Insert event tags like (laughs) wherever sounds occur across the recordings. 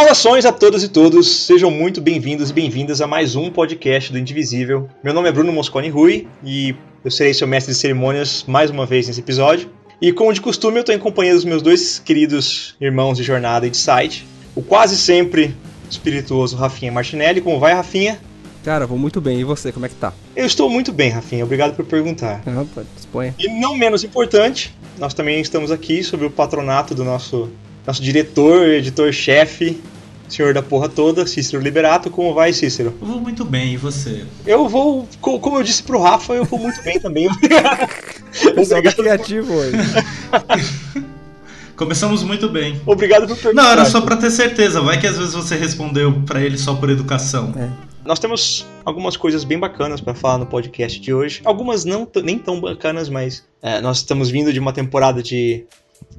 Saudações a todas e todos, sejam muito bem-vindos e bem-vindas a mais um podcast do Indivisível. Meu nome é Bruno Mosconi Rui e eu serei seu mestre de cerimônias mais uma vez nesse episódio. E como de costume, eu estou em companhia dos meus dois queridos irmãos de jornada e de site, o quase sempre espirituoso Rafinha Martinelli. Como vai, Rafinha? Cara, vou muito bem. E você, como é que tá? Eu estou muito bem, Rafinha. Obrigado por perguntar. Ah, pode, disponha. E não menos importante, nós também estamos aqui sob o patronato do nosso, nosso diretor, editor-chefe, senhor da porra toda, Cícero Liberato. Como vai, Cícero? Eu vou muito bem, e você? Eu vou, co- como eu disse pro Rafa, eu vou muito bem também. (laughs) Obrigado, criativo hoje. (laughs) Começamos muito bem. obrigado por perguntar. Não, era só pra ter certeza. Vai que às vezes você respondeu pra ele só por educação. É. Nós temos algumas coisas bem bacanas pra falar no podcast de hoje. Algumas não nem tão bacanas, mas é, nós estamos vindo de uma temporada de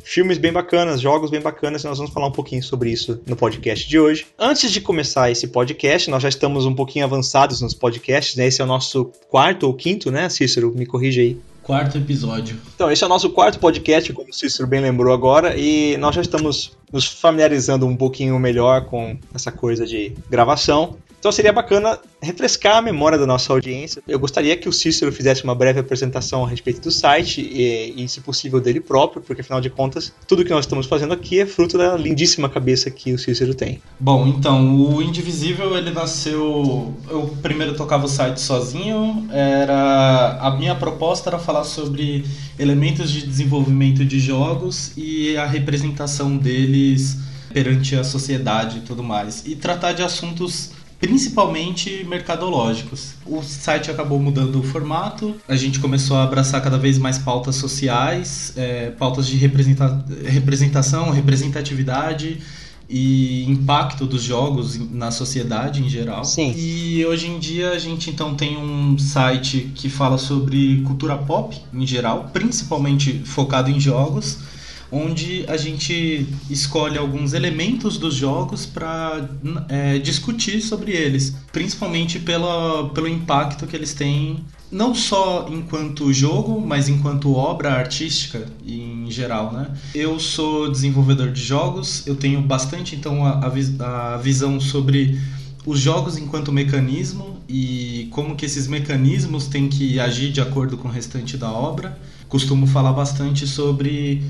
filmes bem bacanas, jogos bem bacanas, e nós vamos falar um pouquinho sobre isso no podcast de hoje. Antes de começar esse podcast, nós já estamos um pouquinho avançados nos podcasts, né? Esse é o nosso quarto ou quinto, né, Cícero? Me corrige aí. Quarto episódio. Então, esse é o nosso quarto podcast, como o Cícero bem lembrou agora, e nós já estamos nos familiarizando um pouquinho melhor com essa coisa de gravação. Então seria bacana refrescar a memória da nossa audiência. Eu gostaria que o Cícero fizesse uma breve apresentação a respeito do site e, e, se possível, dele próprio, porque afinal de contas, tudo que nós estamos fazendo aqui é fruto da lindíssima cabeça que o Cícero tem. Bom, então, o Indivisível, ele nasceu... Eu primeiro tocava o site sozinho. Era... A minha proposta era falar sobre elementos de desenvolvimento de jogos e a representação deles perante a sociedade e tudo mais. E tratar de assuntos principalmente mercadológicos. O site acabou mudando o formato, a gente começou a abraçar cada vez mais pautas sociais, é, pautas de representa representação, representatividade e impacto dos jogos na sociedade em geral. Sim. E hoje em dia a gente então tem um site que fala sobre cultura pop em geral, principalmente focado em jogos onde a gente escolhe alguns elementos dos jogos para é, discutir sobre eles, principalmente pela, pelo impacto que eles têm, não só enquanto jogo, mas enquanto obra artística em geral, né? Eu sou desenvolvedor de jogos, eu tenho bastante então a, a, a visão sobre os jogos enquanto mecanismo e como que esses mecanismos têm que agir de acordo com o restante da obra. Costumo falar bastante sobre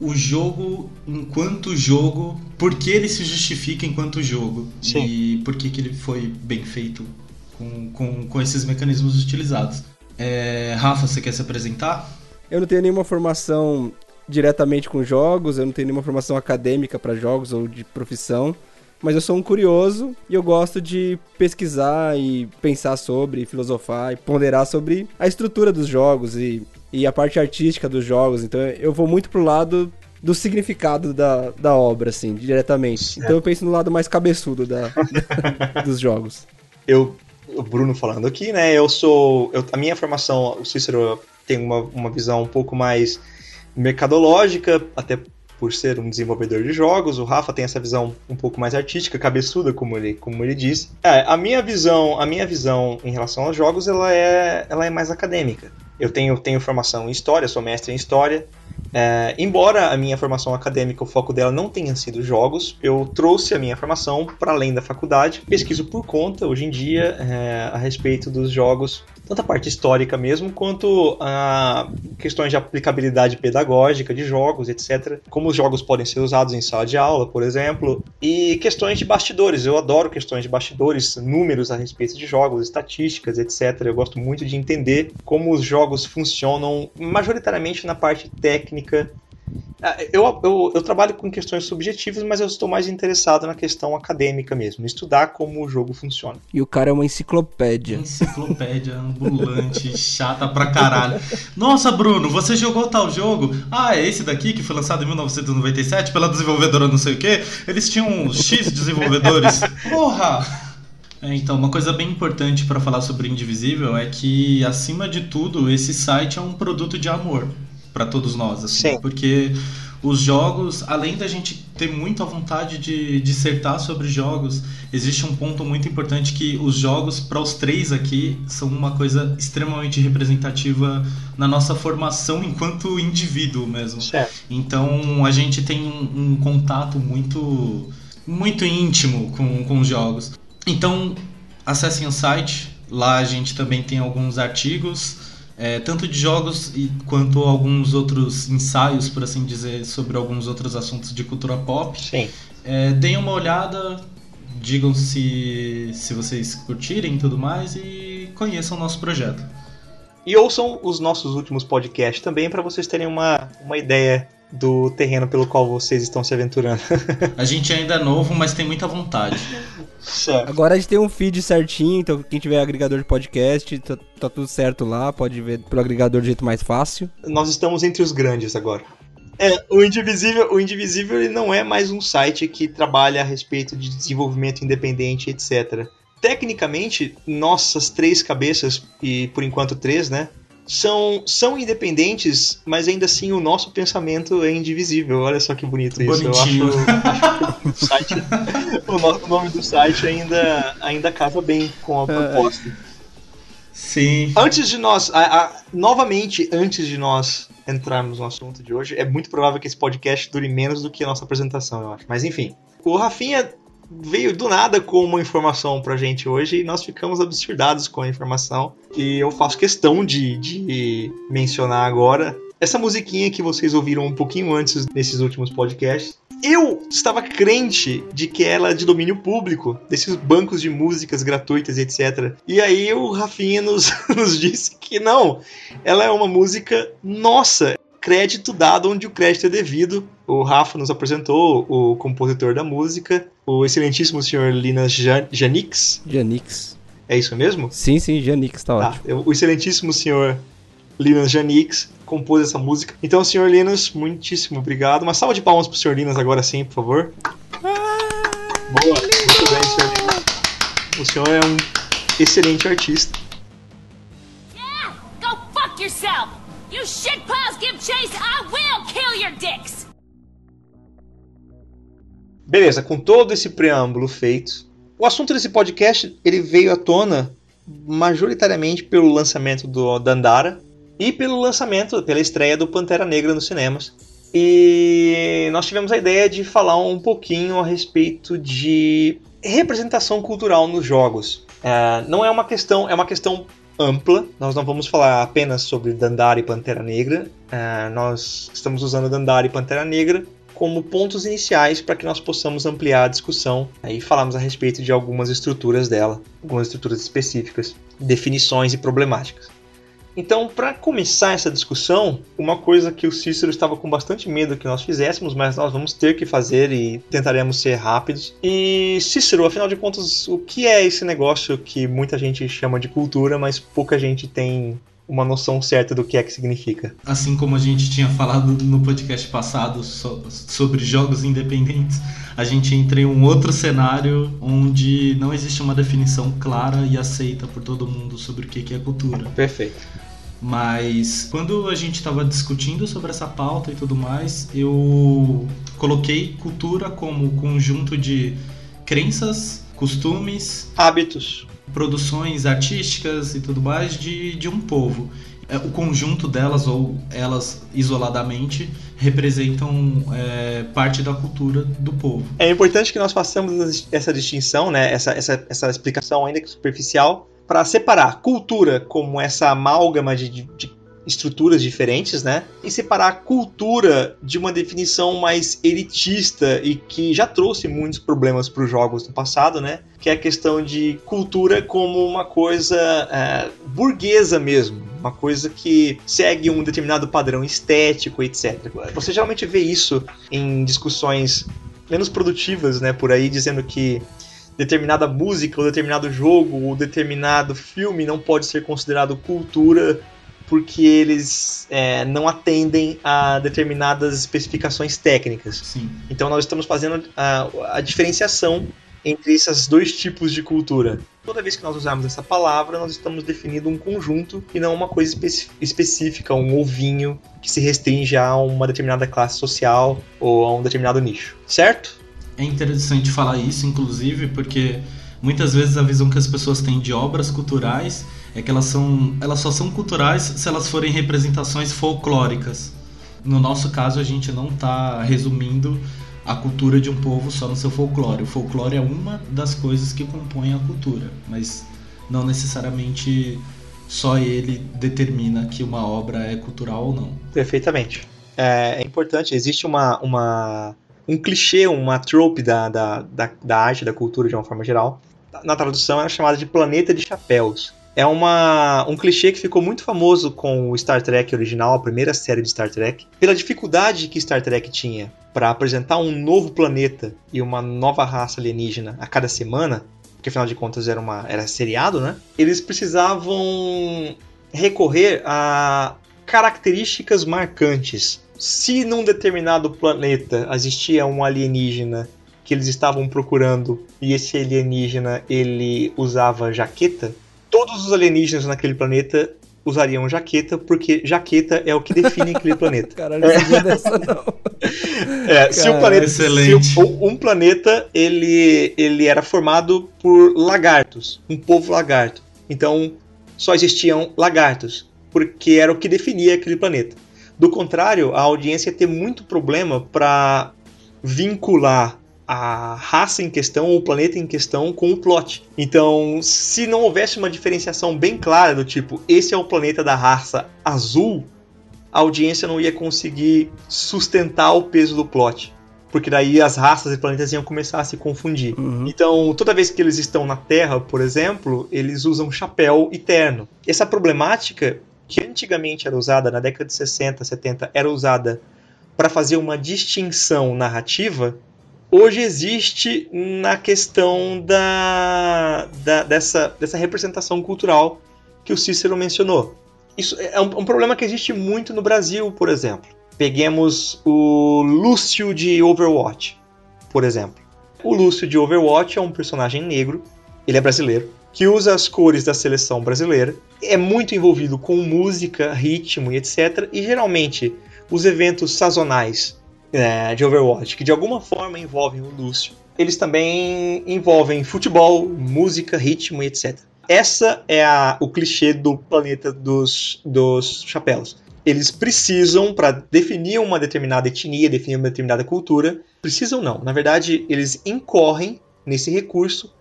o jogo enquanto jogo, por que ele se justifica enquanto jogo Sim. e por que, que ele foi bem feito com, com, com esses mecanismos utilizados. É, Rafa, você quer se apresentar? Eu não tenho nenhuma formação diretamente com jogos, eu não tenho nenhuma formação acadêmica para jogos ou de profissão, mas eu sou um curioso e eu gosto de pesquisar e pensar sobre, filosofar e ponderar sobre a estrutura dos jogos e e a parte artística dos jogos. Então eu vou muito pro lado do significado da, da obra, assim, diretamente. Certo. Então eu penso no lado mais cabeçudo da, (laughs) dos jogos. Eu, o Bruno falando aqui, né? Eu sou. Eu, a minha formação, o Cícero tem uma, uma visão um pouco mais mercadológica, até por ser um desenvolvedor de jogos. O Rafa tem essa visão um pouco mais artística, cabeçuda, como ele, como ele disse. É, a minha visão, a minha visão em relação aos jogos, ela é, ela é mais acadêmica. Eu tenho, tenho formação em história, sou mestre em história. É, embora a minha formação acadêmica, o foco dela não tenha sido jogos, eu trouxe a minha formação para além da faculdade. Pesquiso por conta, hoje em dia, é, a respeito dos jogos, tanto a parte histórica mesmo, quanto a questões de aplicabilidade pedagógica de jogos, etc. Como os jogos podem ser usados em sala de aula, por exemplo. E questões de bastidores, eu adoro questões de bastidores, números a respeito de jogos, estatísticas, etc. Eu gosto muito de entender como os jogos funcionam, majoritariamente na parte técnica. Eu, eu, eu, trabalho com questões subjetivas, mas eu estou mais interessado na questão acadêmica mesmo, estudar como o jogo funciona. E o cara é uma enciclopédia. Enciclopédia ambulante, (laughs) chata pra caralho. Nossa, Bruno, você jogou tal jogo? Ah, é esse daqui que foi lançado em 1997 pela desenvolvedora não sei o que. Eles tinham X desenvolvedores. (laughs) Porra! É, então, uma coisa bem importante para falar sobre Indivisível é que, acima de tudo, esse site é um produto de amor para todos nós, assim, Sim. porque os jogos, além da gente ter muita vontade de dissertar sobre jogos, existe um ponto muito importante que os jogos, para os três aqui, são uma coisa extremamente representativa na nossa formação enquanto indivíduo mesmo. Certo. Então a gente tem um, um contato muito muito íntimo com, com os jogos. Então, acessem o site, lá a gente também tem alguns artigos, é, tanto de jogos e, quanto alguns outros ensaios, por assim dizer, sobre alguns outros assuntos de cultura pop. Sim. É, deem uma olhada, digam se, se vocês curtirem e tudo mais e conheçam o nosso projeto. E ouçam os nossos últimos podcasts também para vocês terem uma, uma ideia do terreno pelo qual vocês estão se aventurando. a gente ainda é novo, mas tem muita vontade. Certo. Agora a gente tem um feed certinho, então quem tiver agregador de podcast, tá, tá, tudo certo lá, pode ver pelo agregador de jeito mais fácil. Nós estamos entre os grandes agora. É, o Indivisível, o Indivisível ele não é mais um site que trabalha a respeito de desenvolvimento independente, etc. Tecnicamente, nossas três cabeças, e por enquanto três, né? São, são independentes, mas ainda assim o nosso pensamento é indivisível. Olha só que bonito isso. Bonitinho. Eu acho, acho (laughs) o, site, o, nome do site ainda, ainda casa bem com a é, proposta. Sim. Antes de nós, a, a, novamente, antes de nós entrarmos no assunto de hoje, é muito provável que esse podcast dure menos do que a nossa apresentação, eu acho. Mas enfim, o Rafinha veio do nada com uma informação pra gente hoje e nós ficamos absurdados com a informação. E eu faço questão de, de mencionar agora essa musiquinha que vocês ouviram um pouquinho antes nesses últimos podcasts. Eu estava crente de que ela é de domínio público, desses bancos de músicas gratuitas, etc. E aí o Rafinha nos, (laughs) nos disse que não, ela é uma música nossa, crédito dado onde o crédito é devido. O Rafa nos apresentou o compositor da música, o excelentíssimo senhor Linas Janix. Janix. É isso mesmo? Sim, sim, Janix, tá, tá ótimo. O excelentíssimo senhor Linus Janix compôs essa música. Então, senhor Linus, muitíssimo obrigado. Uma salva de palmas pro senhor Linus agora sim, por favor. Boa, muito bem, senhor Linus. O senhor é um excelente artista. Yeah, go fuck yourself! You shitpaws give chase, I will kill your dicks! Beleza, com todo esse preâmbulo feito, o assunto desse podcast ele veio à tona majoritariamente pelo lançamento do Dandara e pelo lançamento, pela estreia do Pantera Negra nos cinemas. E nós tivemos a ideia de falar um pouquinho a respeito de representação cultural nos jogos. É, não é uma questão, é uma questão ampla. Nós não vamos falar apenas sobre Dandara e Pantera Negra. É, nós estamos usando Dandara e Pantera Negra como pontos iniciais para que nós possamos ampliar a discussão e falarmos a respeito de algumas estruturas dela, algumas estruturas específicas, definições e problemáticas. Então, para começar essa discussão, uma coisa que o Cícero estava com bastante medo que nós fizéssemos, mas nós vamos ter que fazer e tentaremos ser rápidos. E Cícero, afinal de contas, o que é esse negócio que muita gente chama de cultura, mas pouca gente tem uma noção certa do que é que significa. Assim como a gente tinha falado no podcast passado sobre jogos independentes, a gente entra em um outro cenário onde não existe uma definição clara e aceita por todo mundo sobre o que é cultura. Perfeito. Mas quando a gente estava discutindo sobre essa pauta e tudo mais, eu coloquei cultura como conjunto de crenças, costumes, hábitos, produções artísticas e tudo mais de, de um povo. É, o conjunto delas ou elas isoladamente representam é, parte da cultura do povo. É importante que nós façamos essa distinção, né? essa, essa, essa explicação ainda que superficial para separar cultura como essa amálgama de, de, de, estruturas diferentes, né? E separar a cultura de uma definição mais elitista e que já trouxe muitos problemas para os jogos no passado, né? Que é a questão de cultura como uma coisa é, burguesa mesmo, uma coisa que segue um determinado padrão estético, etc. Você geralmente vê isso em discussões menos produtivas, né? Por aí dizendo que determinada música, ou determinado jogo, ou determinado filme não pode ser considerado cultura porque eles é, não atendem a determinadas especificações técnicas. Sim. Então nós estamos fazendo a, a diferenciação entre esses dois tipos de cultura. Toda vez que nós usarmos essa palavra, nós estamos definindo um conjunto e não uma coisa espe específica, um ovinho que se restringe a uma determinada classe social ou a um determinado nicho, certo? É interessante falar isso, inclusive, porque muitas vezes a visão que as pessoas têm de obras culturais é que elas, são, elas só são culturais se elas forem representações folclóricas. No nosso caso, a gente não está resumindo a cultura de um povo só no seu folclore. O folclore é uma das coisas que compõem a cultura, mas não necessariamente só ele determina que uma obra é cultural ou não. Perfeitamente. É, é importante, existe uma, uma, um clichê, uma trope da, da, da, da arte, da cultura de uma forma geral. Na tradução era chamada de Planeta de Chapéus. É uma, um clichê que ficou muito famoso com o Star Trek original, a primeira série de Star Trek, pela dificuldade que Star Trek tinha para apresentar um novo planeta e uma nova raça alienígena a cada semana, porque afinal de contas era, uma, era seriado, né? Eles precisavam recorrer a características marcantes. Se num determinado planeta existia um alienígena que eles estavam procurando e esse alienígena ele usava jaqueta, todos os alienígenas naquele planeta usariam jaqueta, porque jaqueta é o que define aquele (laughs) planeta. Caralho, não sabia dessa não. (laughs) É, se o planeta, excelente. se o- um planeta ele, ele era formado por lagartos, um povo lagarto. Então só existiam lagartos, porque era o que definia aquele planeta. Do contrário, a audiência ia ter muito problema para vincular a raça em questão ou o planeta em questão com o plot. Então, se não houvesse uma diferenciação bem clara do tipo, esse é o planeta da raça azul, a audiência não ia conseguir sustentar o peso do plot. Porque daí as raças e planetas iam começar a se confundir. Uhum. Então, toda vez que eles estão na Terra, por exemplo, eles usam chapéu e terno. Essa problemática, que antigamente era usada, na década de 60, 70, era usada para fazer uma distinção narrativa, hoje existe na questão da, da- dessa, dessa representação cultural que o Cícero mencionou. Isso é um, um problema que existe muito no Brasil, por exemplo. Peguemos o Lúcio de Overwatch, por exemplo. O Lúcio de Overwatch é um personagem negro, ele é brasileiro, que usa as cores da seleção brasileira, é muito envolvido com música, ritmo e etc. E geralmente os eventos sazonais é, de Overwatch, que de alguma forma envolvem o Lúcio, eles também envolvem futebol, música, ritmo e etc. Essa é a- o clichê do planeta dos, dos chapéus. Eles precisam, para definir uma determinada etnia, definir uma determinada cultura, precisam não. Na verdade, eles incorrem nesse recurso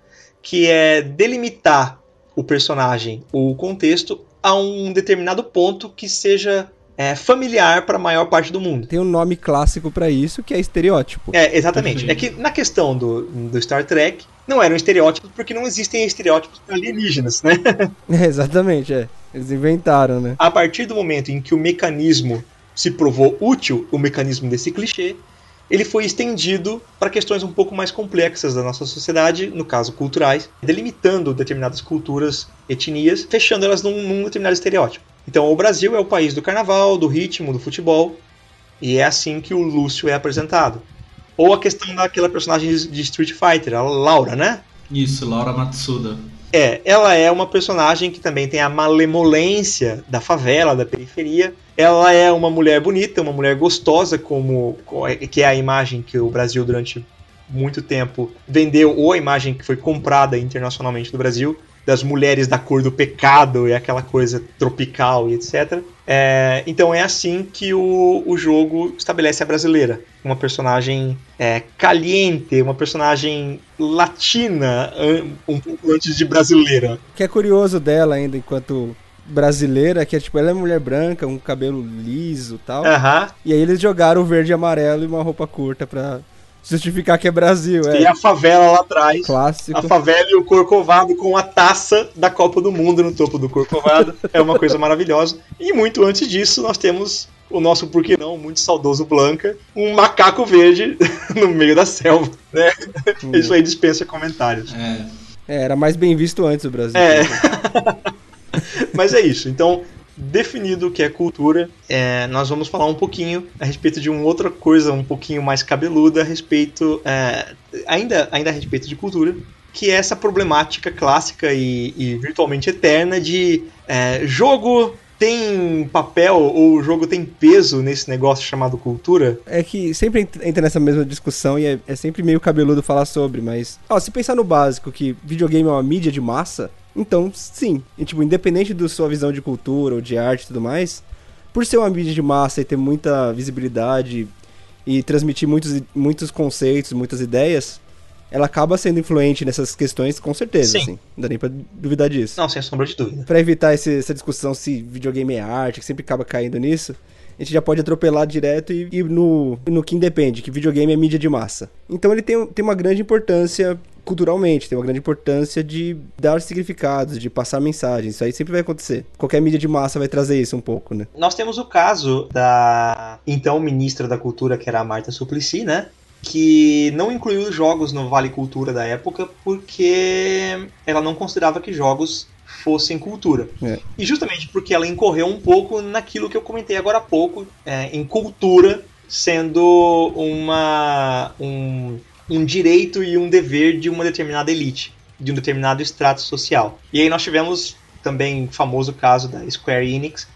que é delimitar o personagem ou o contexto a um determinado ponto que seja é, familiar para a maior parte do mundo. Tem um nome clássico pra isso, que é estereótipo. É, exatamente. É que na questão do, do Star Trek, não eram estereótipos porque não existem estereótipos para alienígenas, né? (laughs) É, exatamente, é. Eles inventaram, né? A partir do momento em que o mecanismo se provou útil, o mecanismo desse clichê, ele foi estendido para questões um pouco mais complexas da nossa sociedade, no caso culturais, delimitando determinadas culturas, etnias, fechando elas num, num determinado estereótipo. Então, o Brasil é o país do carnaval, do ritmo, do futebol, e é assim que o Lúcio é apresentado. Ou a questão daquela personagem de Street Fighter, a Laura, né? Isso, Laura Matsuda. É, ela é uma personagem que também tem a malemolência da favela, da periferia. Ela é uma mulher bonita, uma mulher gostosa, como que é a imagem que o Brasil durante muito tempo vendeu, ou a imagem que foi comprada internacionalmente do Brasil, das mulheres da cor do pecado e aquela coisa tropical e etc. É, então é assim que o, o jogo estabelece a brasileira. Uma personagem é, caliente, uma personagem latina, um pouco antes de brasileira. O que é curioso dela ainda, enquanto brasileira, que é tipo, ela é mulher branca, um cabelo liso e tal. E aí eles jogaram o verde e amarelo e uma roupa curta pra justificar que é Brasil, é. E a favela lá atrás. Clássico. A favela e o Corcovado com a taça da Copa do Mundo no topo do Corcovado. (laughs) é uma coisa maravilhosa. E muito antes disso, nós temos o nosso, por que não, muito saudoso Blanca, um macaco verde (laughs) no meio da selva. Né? Isso aí dispensa comentários. É, É, era mais bem visto antes o Brasil. É. (laughs) Mas é isso. Então, definido o que é cultura, é, nós vamos falar um pouquinho a respeito de uma outra coisa um pouquinho mais cabeluda a respeito, é, ainda, ainda a respeito de cultura, que é essa problemática clássica e, e virtualmente eterna de é, jogo tem papel ou o jogo tem peso nesse negócio chamado cultura? É que sempre ent- entra nessa mesma discussão e é, é sempre meio cabeludo falar sobre, mas. Ó, se pensar no básico, que videogame é uma mídia de massa, então sim. E, tipo, independente da sua visão de cultura ou de arte e tudo mais, por ser uma mídia de massa e ter muita visibilidade e transmitir muitos, muitos conceitos, muitas ideias, ela acaba sendo influente nessas questões, com certeza, Sim. assim. Não dá nem pra duvidar disso. Não, sem sombra de dúvida. Pra evitar esse- essa discussão se videogame é arte, que sempre acaba caindo nisso, a gente já pode atropelar direto e ir no, no que independe, que videogame é mídia de massa. Então ele tem, tem uma grande importância culturalmente, tem uma grande importância de dar significados, de passar mensagens. Isso aí sempre vai acontecer. Qualquer mídia de massa vai trazer isso um pouco, né? Nós temos o caso da então ministra da Cultura, que era a Marta Suplicy, né? Que não incluiu os jogos no Vale Cultura da época porque ela não considerava que jogos fossem cultura. É. E justamente porque ela incorreu um pouco naquilo que eu comentei agora há pouco, é, em cultura sendo uma, um, um direito e um dever de uma determinada elite, de um determinado extrato social. E aí nós tivemos também o famoso caso da Square Enix,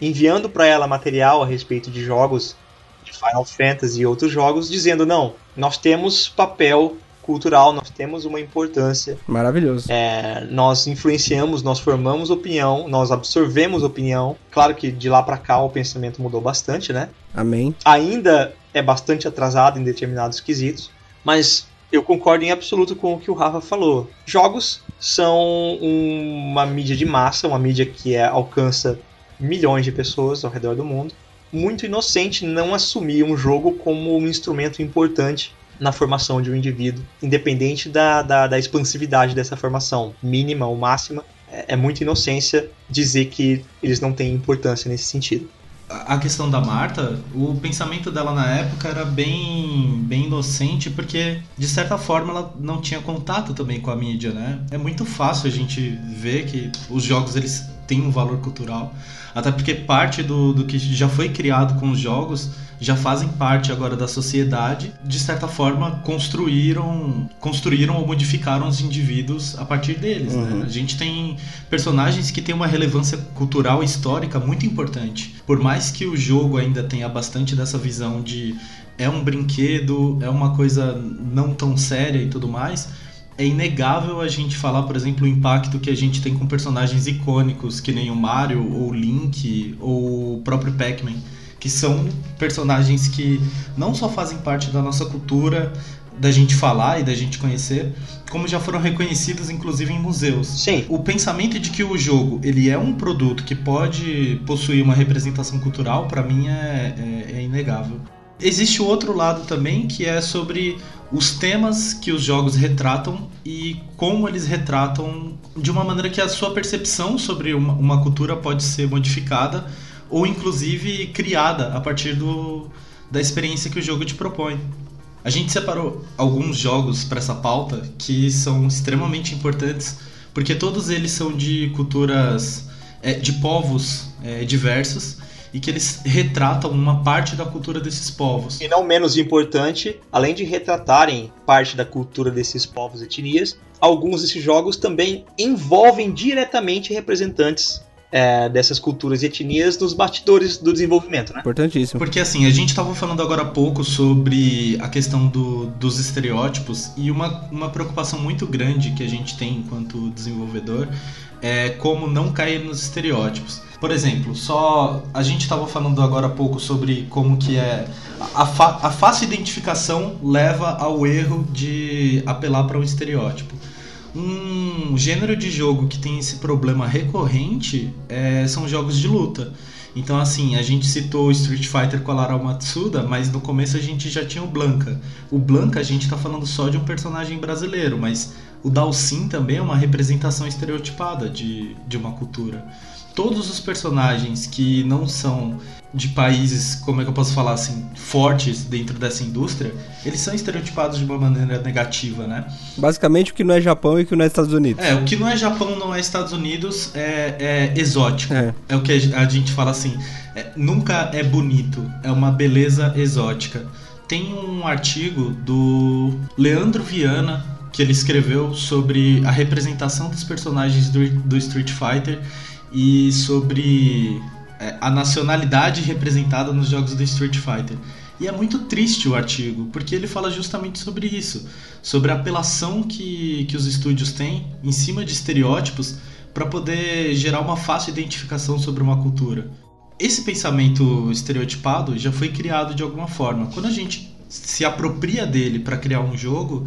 enviando para ela material a respeito de jogos de Final Fantasy e outros jogos, dizendo: não, nós temos papel cultural, nós temos uma importância, Maravilhoso. é, nós influenciamos, nós formamos opinião, nós absorvemos opinião. Claro que de lá para cá o pensamento mudou bastante, né? Amém. Ainda é bastante atrasado em determinados quesitos, mas eu concordo em absoluto com o que o Rafa falou. Jogos são uma mídia de massa, uma mídia que é, alcança milhões de pessoas ao redor do mundo. Muito inocente não assumir um jogo como um instrumento importante na formação de um indivíduo, independente da, da, da expansividade dessa formação, mínima ou máxima. É, é muita inocência dizer que eles não têm importância nesse sentido. A questão da Marta, o pensamento dela na época era bem, bem inocente, porque de certa forma ela não tinha contato também com a mídia, né? É muito fácil a gente ver que os jogos eles têm um valor cultural, até porque parte do, do que já foi criado com os jogos já fazem parte agora da sociedade, de certa forma construíram, construíram ou modificaram os indivíduos a partir deles. Uhum. Né? A gente tem personagens que têm uma relevância cultural e histórica muito importante. Por mais que o jogo ainda tenha bastante dessa visão de é um brinquedo, é uma coisa não tão séria e tudo mais, é inegável a gente falar, por exemplo, o impacto que a gente tem com personagens icônicos, que nem o Mario, ou o Link, ou o próprio Pac-Man, que são personagens que não só fazem parte da nossa cultura, da gente falar e da gente conhecer, como já foram reconhecidos inclusive em museus. Sim, O pensamento de que o jogo ele é um produto que pode possuir uma representação cultural, para mim é, é- é inegável. Existe o outro lado também, que é sobre os temas que os jogos retratam e como eles retratam de uma maneira que a sua percepção sobre uma, uma cultura pode ser modificada ou inclusive criada a partir do, da experiência que o jogo te propõe. A gente separou alguns jogos para essa pauta que são extremamente importantes porque todos eles são de culturas, é, de povos é, diversos e que eles retratam uma parte da cultura desses povos. E não menos importante, além de retratarem parte da cultura desses povos e etnias, alguns desses jogos também envolvem diretamente representantes é, dessas culturas e etnias nos bastidores do desenvolvimento, né? Importantíssimo. Porque assim, a gente estava falando agora há pouco sobre a questão do- dos estereótipos e uma, uma preocupação muito grande que a gente tem enquanto desenvolvedor é como não cair nos estereótipos. Por exemplo, só a gente estava falando agora há pouco sobre como que é a, fa- a fácil identificação leva ao erro de apelar para um estereótipo. Um gênero de jogo que tem esse problema recorrente é, são jogos de luta. Então, assim, a gente citou Street Fighter com a Lara Matsuda, mas no começo a gente já tinha o Blanca. O Blanca a gente tá falando só de um personagem brasileiro, mas o Dalsin também é uma representação estereotipada de, de uma cultura. Todos os personagens que não são de países, como é que eu posso falar assim, fortes dentro dessa indústria, eles são estereotipados de uma maneira negativa, né? Basicamente o que não é Japão e o que não é Estados Unidos. É, o que não é Japão, não é Estados Unidos, é, é exótico. É. É o que a gente fala assim, é, nunca é bonito, é uma beleza exótica. Tem um artigo do Leandro Viana que ele escreveu sobre a representação dos personagens do, do Street Fighter e sobre a nacionalidade representada nos jogos do Street Fighter. E é muito triste o artigo, porque ele fala justamente sobre isso, sobre a apelação que, que os estúdios têm em cima de estereótipos para poder gerar uma fácil identificação sobre uma cultura. esse pensamento estereotipado já foi criado de alguma forma. Quando a gente se apropria dele para criar um jogo,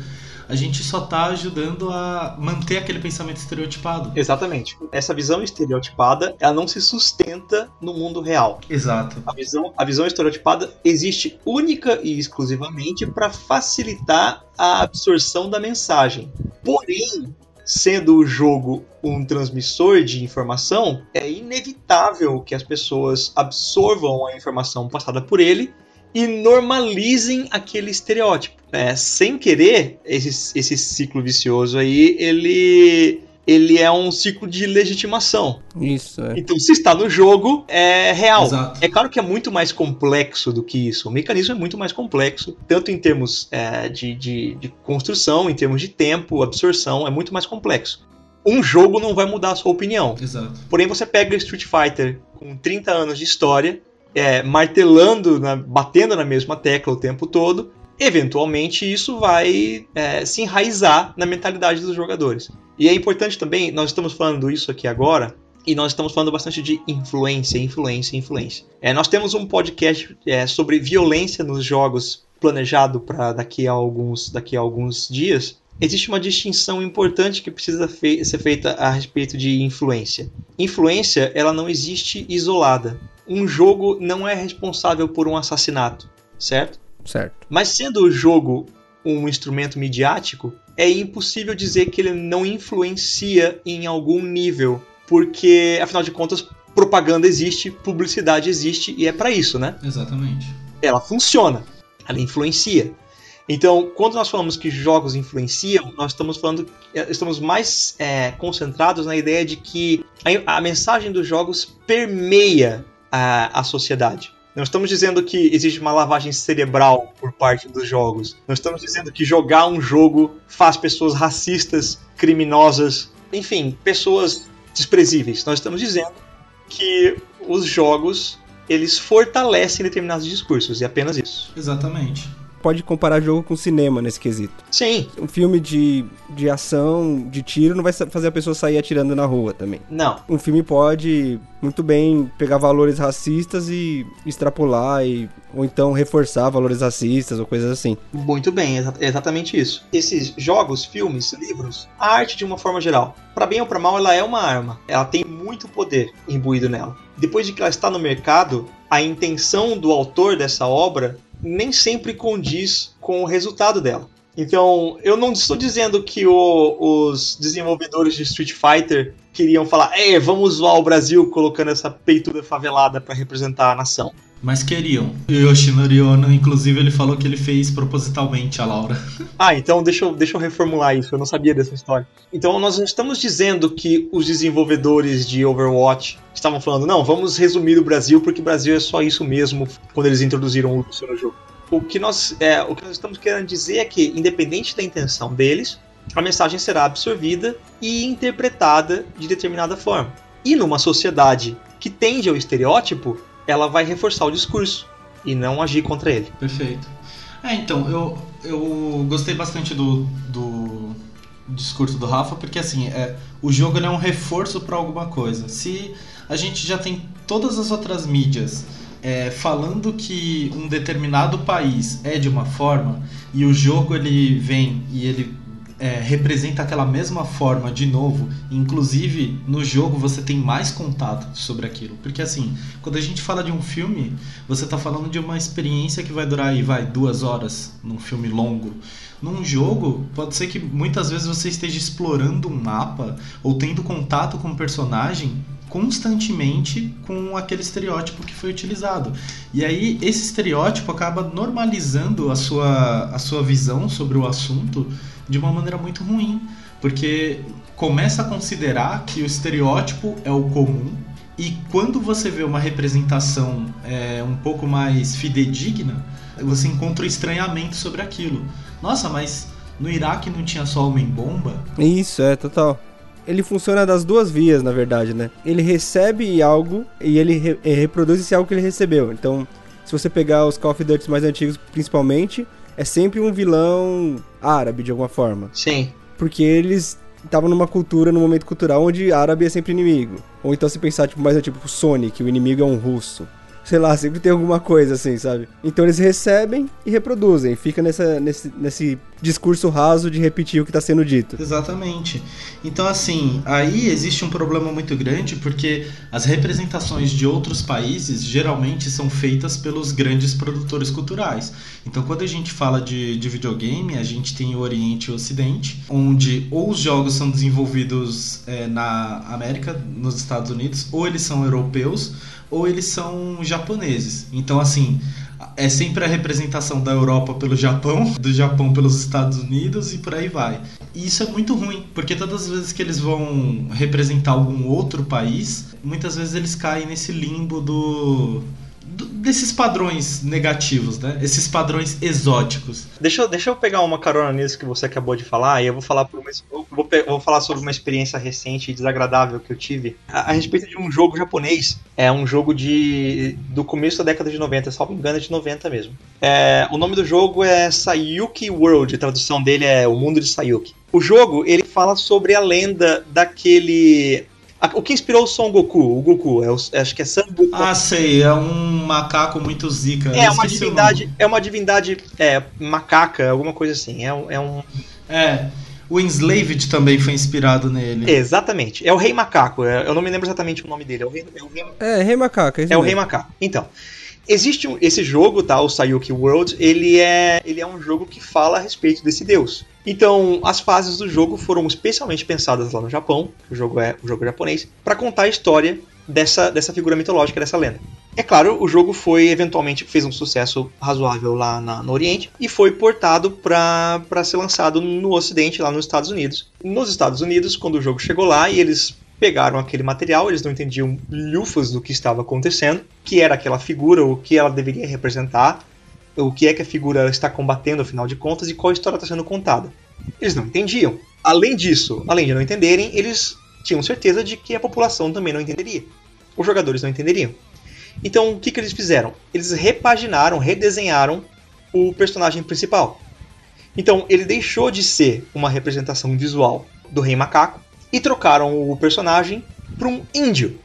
a gente só está ajudando a manter aquele pensamento estereotipado. Exatamente. Essa visão estereotipada, ela não se sustenta no mundo real. Exato. A visão, a visão estereotipada existe única e exclusivamente para facilitar a absorção da mensagem. Porém, sendo o jogo um transmissor de informação, é inevitável que as pessoas absorvam a informação passada por ele e normalizem aquele estereótipo. É, sem querer, esse, esse ciclo vicioso aí, ele ele é um ciclo de legitimação. Isso, é. Então, se está no jogo, é real. Exato. É claro que é muito mais complexo do que isso. O mecanismo é muito mais complexo, tanto em termos é, de, de, de construção, em termos de tempo, absorção, é muito mais complexo. Um jogo não vai mudar a sua opinião. Exato. Porém, você pega Street Fighter com 30 anos de história, é, martelando, na- batendo na mesma tecla o tempo todo, eventualmente isso vai é, se enraizar na mentalidade dos jogadores. E é importante também, nós estamos falando isso aqui agora, e nós estamos falando bastante de influência, influência, influência. É, nós temos um podcast é, sobre violência nos jogos planejado para daqui a alguns daqui a alguns dias. Existe uma distinção importante que precisa ser feita a respeito de influência. Influência, ela não existe isolada. Um jogo não é responsável por um assassinato, certo? Certo. Mas sendo o jogo um instrumento midiático, é impossível dizer que ele não influencia em algum nível, porque afinal de contas, propaganda existe, publicidade existe e é para isso, né? Exatamente. Ela funciona, ela influencia. Então, quando nós falamos que jogos influenciam, nós estamos falando, estamos mais é, concentrados na ideia de que a, a mensagem dos jogos permeia a, a sociedade. Não estamos dizendo que existe uma lavagem cerebral por parte dos jogos. Não estamos dizendo que jogar um jogo faz pessoas racistas, criminosas, enfim, pessoas desprezíveis. Nós estamos dizendo que os jogos eles fortalecem determinados discursos e apenas isso. Exatamente. Pode comparar jogo com cinema nesse quesito. Sim, Um filme de, de ação, de tiro, não vai fazer a pessoa sair atirando na rua também. não. Um filme pode muito bem pegar valores racistas e extrapolar, e, ou então reforçar valores racistas ou coisas assim. Muito bem, exa- é exatamente isso. Esses jogos, filmes, livros, a arte de uma forma geral, para bem ou para mal, ela é uma arma. Ela tem muito poder imbuído nela. Depois de que ela está no mercado, a intenção do autor dessa obra nem sempre condiz com o resultado dela. Então, eu não estou dizendo que o- os desenvolvedores de Street Fighter queriam falar, é, vamos zoar o Brasil colocando essa peituda favelada para representar a nação. Mas queriam. E o Yoshinori Ono, inclusive, ele falou que ele fez propositalmente a Laura. (laughs) Ah, então deixa eu, deixa eu reformular isso, eu não sabia dessa história. Então nós não estamos dizendo que os desenvolvedores de Overwatch estavam falando, não, vamos resumir o Brasil, porque o Brasil é só isso mesmo quando eles introduziram o Lúcio no jogo. O que, nós, é, o que nós estamos querendo dizer é que, independente da intenção deles, a mensagem será absorvida e interpretada de determinada forma. E numa sociedade que tende ao estereótipo, ela vai reforçar o discurso e não agir contra ele. Perfeito. É, então, eu, eu gostei bastante do, do discurso do Rafa, porque assim, é, o jogo é um reforço para alguma coisa. Se a gente já tem todas as outras mídias é, falando que um determinado país é de uma forma, e o jogo ele vem e ele é, representa aquela mesma forma de novo, inclusive no jogo você tem mais contato sobre aquilo. Porque assim, quando a gente fala de um filme, você está falando de uma experiência que vai durar aí, vai, duas horas num filme longo. Num jogo, pode ser que muitas vezes você esteja explorando um mapa ou tendo contato com um personagem constantemente com aquele estereótipo que foi utilizado. E aí esse estereótipo acaba normalizando a sua, a sua visão sobre o assunto de uma maneira muito ruim, porque começa a considerar que o estereótipo é o comum e quando você vê uma representação é, um pouco mais fidedigna, você encontra o estranhamento sobre aquilo. Nossa, mas no Iraque não tinha só homem-bomba? Isso, é, total. Ele funciona das duas vias, na verdade, né? Ele recebe algo e ele re- reproduz esse algo que ele recebeu. Então, se você pegar os Call of Duty mais antigos, principalmente, é sempre um vilão árabe, de alguma forma. Sim. Porque eles estavam numa cultura, num momento cultural onde árabe é sempre inimigo. Ou então se pensar, tipo, mais é tipo Sonic, o inimigo é um russo sei lá, sempre tem alguma coisa assim, sabe? Então eles recebem e reproduzem, fica nessa, nesse, nesse discurso raso de repetir o que está sendo dito. Exatamente. Então, assim, aí existe um problema muito grande porque as representações de outros países geralmente são feitas pelos grandes produtores culturais. Então, quando a gente fala de, de videogame, a gente tem o Oriente e o Ocidente, onde ou os jogos são desenvolvidos é, na América, nos Estados Unidos, ou eles são europeus ou eles são japoneses. Então, assim, é sempre a representação da Europa pelo Japão, do Japão pelos Estados Unidos e por aí vai. E isso é muito ruim, porque todas as vezes que eles vão representar algum outro país, muitas vezes eles caem nesse limbo do desses padrões negativos, né? Esses padrões exóticos. Deixa deixa eu pegar uma carona nisso que você acabou de falar e eu vou falar por uma, vou, vou falar sobre uma experiência recente e desagradável que eu tive a, a, respeito de um jogo japonês. É um jogo de do começo da década de 90, salvo engano é de 90 mesmo. É, o nome do jogo é Sayuki World, a tradução dele é O Mundo de Sayuki. O jogo, ele fala sobre a lenda daquele o que inspirou o Son Goku? O Goku, é o, acho que é San Goku. Ah, sei, é um macaco muito zica. É uma divindade, é uma divindade é, macaca, alguma coisa assim. É, é um. É. O Enslaved também foi inspirado nele. Exatamente. É o Rei Macaco. É, eu não me lembro exatamente o nome dele. É o Rei, é o rei, é, rei Macaco. É, é o Rei Macaco. Então, existe um, esse jogo, tá? O Sayuki World. Ele é, ele é um jogo que fala a respeito desse deus. Então, as fases do jogo foram especialmente pensadas lá no Japão, o jogo é o jogo japonês, para contar a história dessa, dessa figura mitológica, dessa lenda. É claro, o jogo foi eventualmente fez um sucesso razoável lá na, no Oriente e foi portado para ser lançado no Ocidente, lá nos Estados Unidos. Nos Estados Unidos, quando o jogo chegou lá e eles pegaram aquele material, eles não entendiam lufas do que estava acontecendo, que era aquela figura, o que ela deveria representar, o que é que a figura está combatendo, afinal de contas, e qual história está sendo contada. Eles não entendiam. Além disso, além de não entenderem, eles tinham certeza de que a população também não entenderia. Os jogadores não entenderiam. Então, o que, que eles fizeram? Eles repaginaram, redesenharam o personagem principal. Então, ele deixou de ser uma representação visual do Rei Macaco e trocaram o personagem para um índio,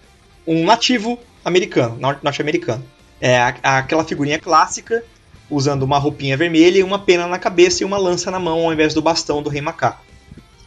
um nativo americano, norte-americano. É aquela figurinha clássica usando uma roupinha vermelha e uma pena na cabeça e uma lança na mão ao invés do bastão do Rei Macaco.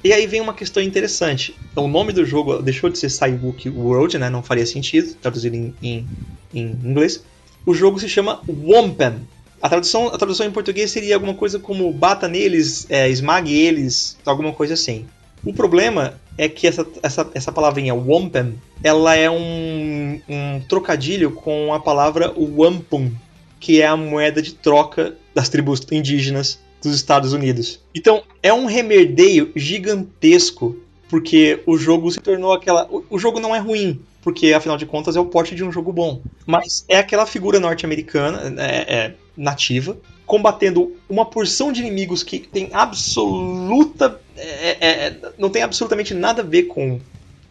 E aí vem uma questão interessante. O nome do jogo deixou de ser Cybook World, né? Não faria sentido traduzir em, em, em inglês. O jogo se chama Wampum. A tradução, a tradução em português seria alguma coisa como bata neles, é, esmague eles, alguma coisa assim. O problema é que essa, essa, essa palavrinha wampum, ela é um, um trocadilho com a palavra wampum, que é a moeda de troca das tribos indígenas dos Estados Unidos. Então, é um remerdeio gigantesco, porque o jogo se tornou aquela. O, jogo não é ruim, porque afinal de contas é o porte de um jogo bom. Mas é aquela figura norte-americana, é, é, nativa, combatendo uma porção de inimigos que tem absoluta. É, é, é não tem absolutamente nada a ver com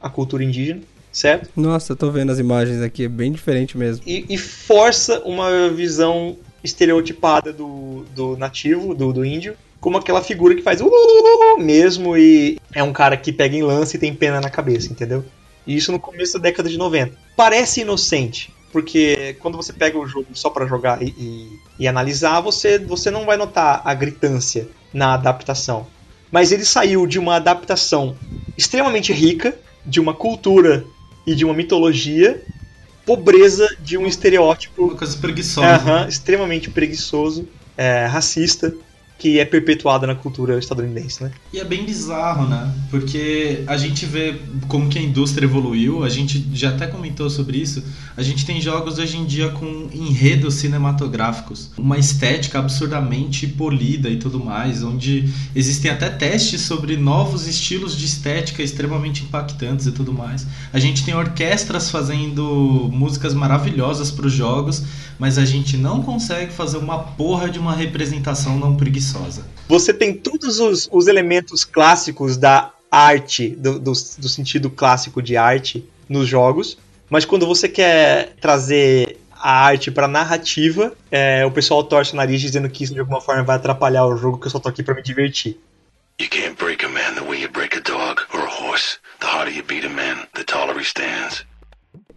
a cultura indígena certo? Nossa, eu tô vendo as imagens aqui, é bem diferente mesmo. E, e força uma visão estereotipada do, do nativo, do, do índio, como aquela figura que faz mesmo e é um cara que pega em lance e tem pena na cabeça, entendeu? E isso no começo da década de 90. Parece inocente, porque quando você pega o jogo só para jogar e, e, e, analisar, você, você não vai notar a gritância na adaptação. Mas ele saiu de uma adaptação extremamente rica, de uma cultura e de uma mitologia, pobreza de um estereótipo. Uma coisa preguiçosa. extremamente preguiçoso, é, racista que é perpetuada na cultura estadunidense, né? E é bem bizarro, né? Porque a gente vê como que a indústria evoluiu, a gente já até comentou sobre isso. A gente tem jogos hoje em dia com enredos cinematográficos, uma estética absurdamente polida e tudo mais, onde existem até testes sobre novos estilos de estética extremamente impactantes e tudo mais. A gente tem orquestras fazendo músicas maravilhosas para os jogos, mas a gente não consegue fazer uma porra de uma representação não preguiçosa. Você tem todos os, os elementos clássicos da arte, do, do, do sentido clássico de arte nos jogos, mas quando você quer trazer a arte para narrativa, é, o pessoal torce o nariz dizendo que isso de alguma forma vai atrapalhar o jogo, que eu só tô aqui para me divertir. You can't break a man the way you break a dog or a horse. the harder you beat a man, the taller he stands.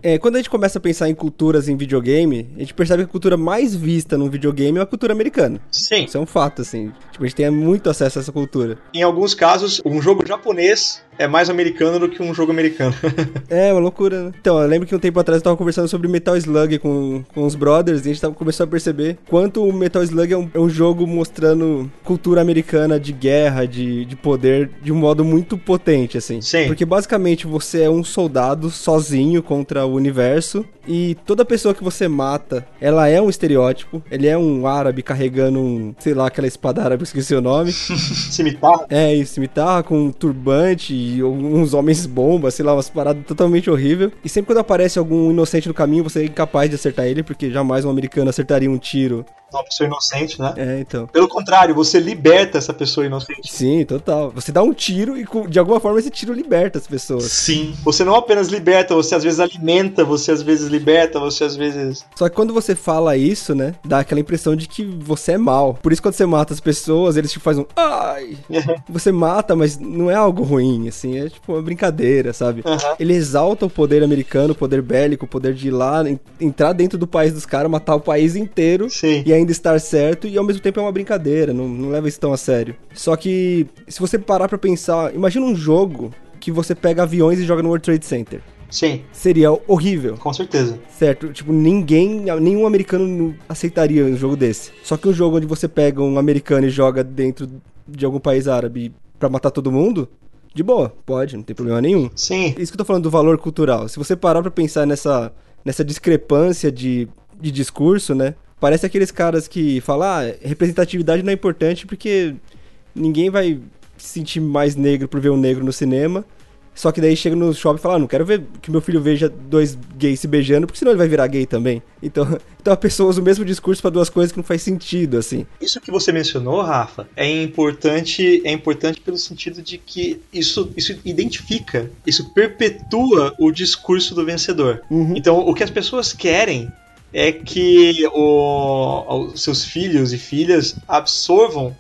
É, quando a gente começa a pensar em culturas em videogame, a gente percebe que a cultura mais vista num videogame é a cultura americana. Sim. Isso é um fato, assim. Tipo, a gente tem muito acesso a essa cultura. Em alguns casos, um jogo japonês é mais americano do que um jogo americano. (laughs) é, uma loucura, né? Então, eu lembro que um tempo atrás eu tava conversando sobre Metal Slug com, com os brothers e a gente tava, começou a perceber quanto o Metal Slug é um, é um jogo mostrando cultura americana de guerra, de, de poder, de um modo muito potente, assim. Sim. Porque basicamente você é um soldado sozinho contra o universo e toda pessoa que você mata, ela é um estereótipo. Ele é um árabe carregando um, sei lá, aquela espada árabe, (laughs) esqueci o nome. cimitarra? É, isso, cimitarra com um turbante e uns homens bombas, sei lá, umas paradas totalmente horríveis. E sempre quando aparece algum inocente no caminho, você é incapaz de acertar ele, porque jamais um americano acertaria um tiro uma pessoa inocente, né? É, então. Pelo contrário, você liberta essa pessoa inocente. Sim, total. Você dá um tiro e de alguma forma esse tiro liberta as pessoas. Sim. Você não apenas liberta, você às vezes alimenta, você às vezes liberta, você às vezes. Só que quando você fala isso, né, dá aquela impressão de que você é mal. Por isso quando você mata as pessoas, eles te fazem um ai. (laughs) você mata, mas não é algo ruim, assim, é tipo uma brincadeira, sabe? Uhum. Ele exalta o poder americano, o poder bélico, o poder de ir lá, entrar dentro do país dos caras, matar o país inteiro. Sim. E ainda estar certo e ao mesmo tempo é uma brincadeira, não, não leva isso tão a sério. Só que se você parar pra pensar, imagina um jogo que você pega aviões e joga no World Trade Center. Sim. Seria horrível. Com certeza. Certo? Tipo, ninguém, nenhum americano aceitaria um jogo desse. Só que um jogo onde você pega um americano e joga dentro de algum país árabe para matar todo mundo, de boa, pode, não tem problema nenhum. Sim. Isso que eu tô falando do valor cultural. Se você parar pra pensar nessa, nessa discrepância de, de discurso, né? Parece aqueles caras que falam, ah, representatividade não é importante porque ninguém vai se sentir mais negro por ver um negro no cinema. Só que daí chega no shopping e fala, ah, não quero ver que meu filho veja dois gays se beijando, porque senão ele vai virar gay também. Então, (laughs) então a pessoa usa o mesmo discurso para duas coisas que não faz sentido, assim. Isso que você mencionou, Rafa, é importante, é importante pelo sentido de que isso, isso identifica, isso perpetua o discurso do vencedor. Uhum. Então, o que as pessoas querem é que o, os seus filhos e filhas absorvam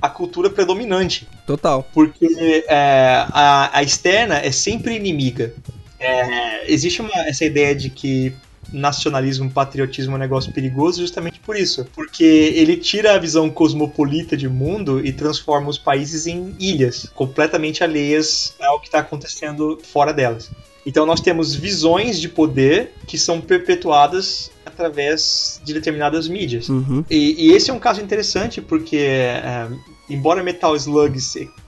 a cultura predominante. Total. Porque é, a, a, externa é sempre inimiga. É, existe uma, essa ideia de que nacionalismo, patriotismo é um negócio perigoso justamente por isso. Porque ele tira a visão cosmopolita de mundo e transforma os países em ilhas, completamente alheias ao que está acontecendo fora delas. Então nós temos visões de poder que são perpetuadas através de determinadas mídias. Uhum. E, e, esse é um caso interessante porque, é, embora Metal Slug,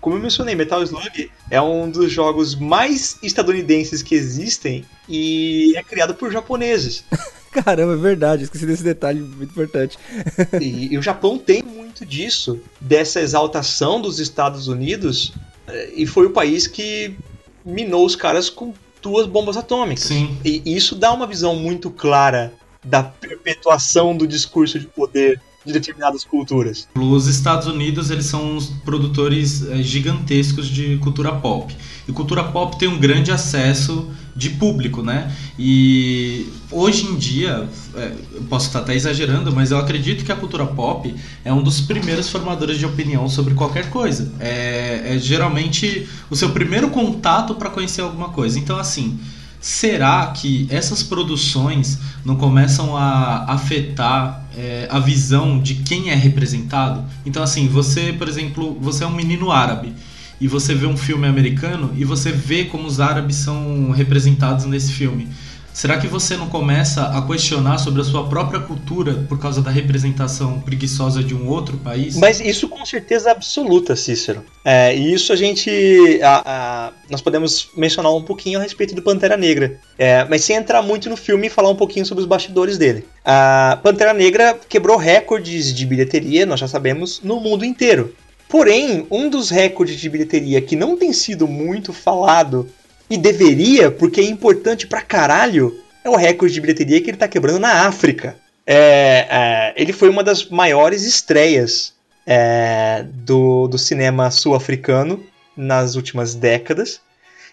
como eu mencionei, Metal Slug é um dos jogos mais estadunidenses que existem e é criado por japoneses. (laughs) Caramba, é verdade, esqueci desse detalhe muito importante. (laughs) e, e o Japão tem muito disso, dessa exaltação dos Estados Unidos, é, e foi o país que minou os caras com duas bombas atômicas. Sim. E isso dá uma visão muito clara da perpetuação do discurso de poder de determinadas culturas. Os Estados Unidos eles são os produtores é, gigantescos de cultura pop. E cultura pop tem um grande acesso de público, né? E hoje em dia, é, eu posso estar até exagerando, mas eu acredito que a cultura pop é um dos primeiros formadores de opinião sobre qualquer coisa. É, é geralmente o seu primeiro contato para conhecer alguma coisa. Então, assim, será que essas produções não começam a afetar é, a visão de quem é representado? Então, assim, você, por exemplo, você é um menino árabe e você vê um filme americano e você vê como os árabes são representados nesse filme. Será que você não começa a questionar sobre a sua própria cultura por causa da representação preguiçosa de um outro país? Mas isso com certeza absoluta, Cícero. É, e isso a gente. A, a, nós podemos mencionar um pouquinho a respeito do Pantera Negra. É, mas sem entrar muito no filme e falar um pouquinho sobre os bastidores dele. A Pantera Negra quebrou recordes de bilheteria, nós já sabemos, no mundo inteiro. Porém, um dos recordes de bilheteria que não tem sido muito falado e deveria, porque é importante pra caralho, é o recorde de bilheteria que ele tá quebrando na África. É, é, ele foi uma das maiores estreias é, do, do cinema sul-africano nas últimas décadas.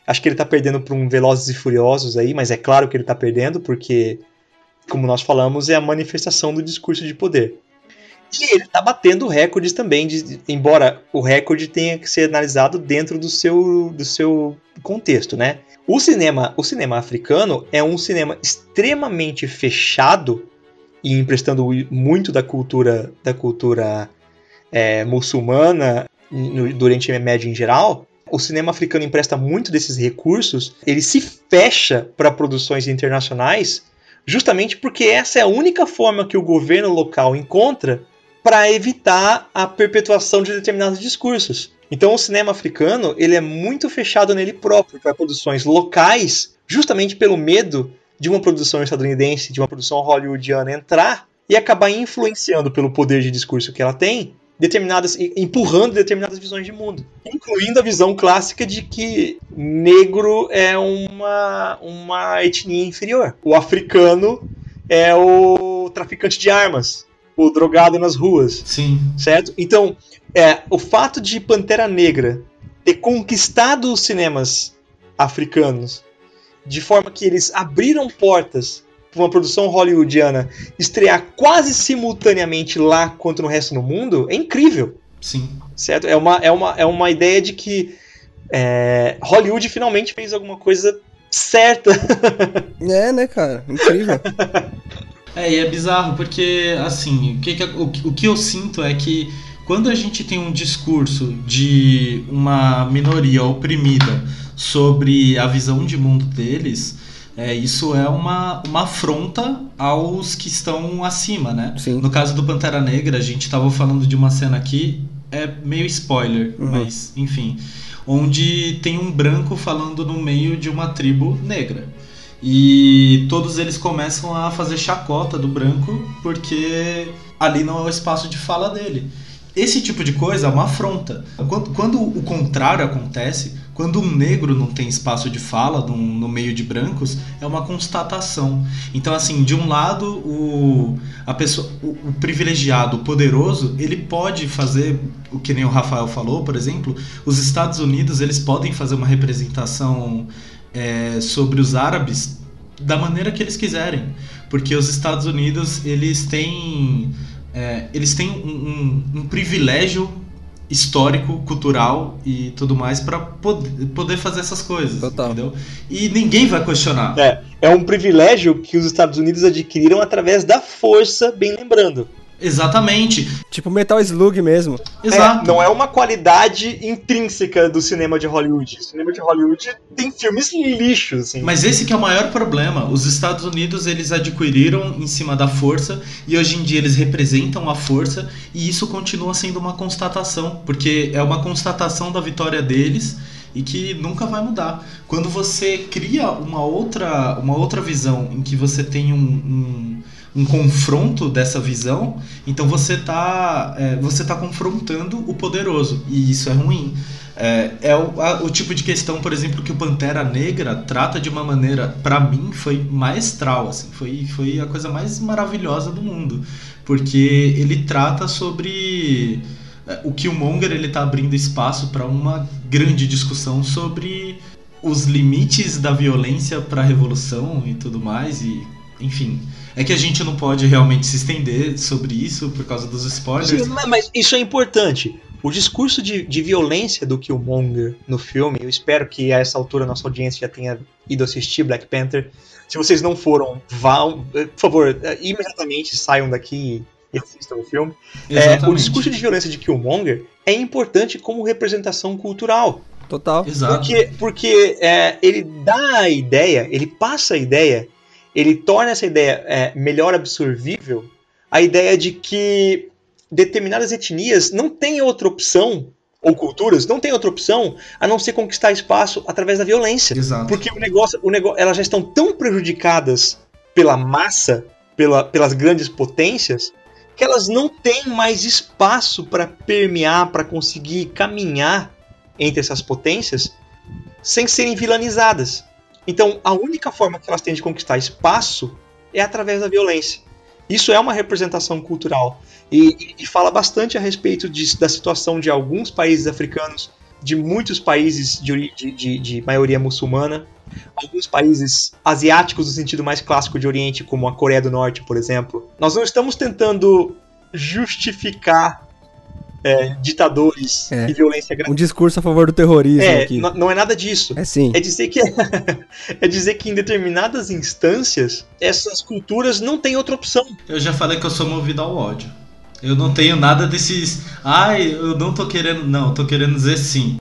Acho que ele tá perdendo para um Velozes e Furiosos aí, mas é claro que ele tá perdendo, porque, como nós falamos, é a manifestação do discurso de poder. E ele está batendo recordes também, de, embora o recorde tenha que ser analisado dentro do seu, do seu contexto, né? O cinema, o cinema africano é um cinema extremamente fechado e emprestando muito da cultura da cultura é, muçulmana no, do Oriente Médio em geral. O cinema africano empresta muito desses recursos. Ele se fecha para produções internacionais, justamente porque essa é a única forma que o governo local encontra para evitar a perpetuação de determinados discursos. Então o cinema africano ele é muito fechado nele próprio para produções locais, justamente pelo medo de uma produção estadunidense, de uma produção hollywoodiana entrar e acabar influenciando pelo poder de discurso que ela tem, determinadas empurrando determinadas visões de mundo, incluindo a visão clássica de que negro é uma uma etnia inferior. O africano é o traficante de armas o drogado nas ruas. Sim. Certo? Então, é, o fato de Pantera Negra ter conquistado os cinemas africanos de forma que eles abriram portas para uma produção hollywoodiana estrear quase simultaneamente lá quanto no resto do mundo é incrível. Sim. Certo? É uma, é uma, é uma ideia de que é, Hollywood finalmente fez alguma coisa certa. (laughs) é, né, cara? Incrível. (laughs) É, e é bizarro porque, assim, o que, o, o que eu sinto é que quando a gente tem um discurso de uma minoria oprimida sobre a visão de mundo deles, é, isso é uma, uma afronta aos que estão acima, né? Sim. No caso do Pantera Negra, a gente estava falando de uma cena aqui, é meio spoiler, uhum. mas enfim, onde tem um branco falando no meio de uma tribo negra. E todos eles começam a fazer chacota do branco porque ali não é o espaço de fala dele. Esse tipo de coisa é uma afronta. Quando, quando o contrário acontece, quando um negro não tem espaço de fala no, no, meio de brancos, é uma constatação. Então, assim, de um lado, o, a pessoa, o, o, privilegiado, o poderoso, ele pode fazer o que nem o Rafael falou, por exemplo. Os Estados Unidos eles podem fazer uma representação é, sobre os árabes da maneira que eles quiserem, porque os Estados Unidos eles têm é, eles têm um, um, um, privilégio histórico, cultural e tudo mais para poder, poder fazer essas coisas, Total. entendeu? E ninguém vai questionar. É, é um privilégio que os Estados Unidos adquiriram através da força, bem lembrando. Exatamente. Tipo Metal Slug mesmo. Exato. É, não é uma qualidade intrínseca do cinema de Hollywood. O cinema de Hollywood tem filmes lixos, assim. Mas esse que é o maior problema. Os Estados Unidos, eles adquiriram em cima da força e hoje em dia eles representam a força e isso continua sendo uma constatação, porque é uma constatação da vitória deles e que nunca vai mudar. Quando você cria uma outra, uma outra visão em que você tem um, um um confronto dessa visão, então você está é, você tá confrontando o poderoso e isso é ruim. É, é o, a, o, tipo de questão, por exemplo, que o Pantera Negra trata de uma maneira, para mim, foi maestral, assim, foi, foi a coisa mais maravilhosa do mundo, porque ele trata sobre é, o que o Monger ele está abrindo espaço para uma grande discussão sobre os limites da violência para a revolução e tudo mais e enfim é que a gente não pode realmente se estender sobre isso por causa dos spoilers. Sim, mas isso é importante. O discurso de, de violência do Killmonger no filme, eu espero que a essa altura nossa audiência já tenha ido assistir Black Panther. Se vocês não foram, vão, por favor, imediatamente saiam daqui e assistam o filme. É, o discurso de violência de Killmonger é importante como representação cultural. Total. Exato. Porque, porque é, ele dá a ideia, ele passa a ideia ele torna essa ideia é, melhor absorvível, a ideia de que determinadas etnias não têm outra opção ou culturas não têm outra opção a não ser conquistar espaço através da violência. Exato. Porque o negócio, o negócio, elas já estão tão prejudicadas pela massa, pela, pelas grandes potências, que elas não têm mais espaço para permear, para conseguir caminhar entre essas potências sem serem vilanizadas. Então, a única forma que elas têm de conquistar espaço é através da violência. Isso é uma representação cultural e, e, fala bastante a respeito de, da situação de alguns países africanos, de muitos países de, de, de, maioria muçulmana, alguns países asiáticos no sentido mais clássico de Oriente, como a Coreia do Norte, por exemplo. Nós não estamos tentando justificar é, ditadores É. e violência gratuita. Um discurso a favor do terrorismo É, aqui. não é nada disso. É sim. É dizer que (laughs) é dizer que em determinadas instâncias essas culturas não têm outra opção. Eu já falei que eu sou movido ao ódio. Eu não tenho nada desses. Ai, eu não tô querendo. Não, eu tô querendo dizer sim.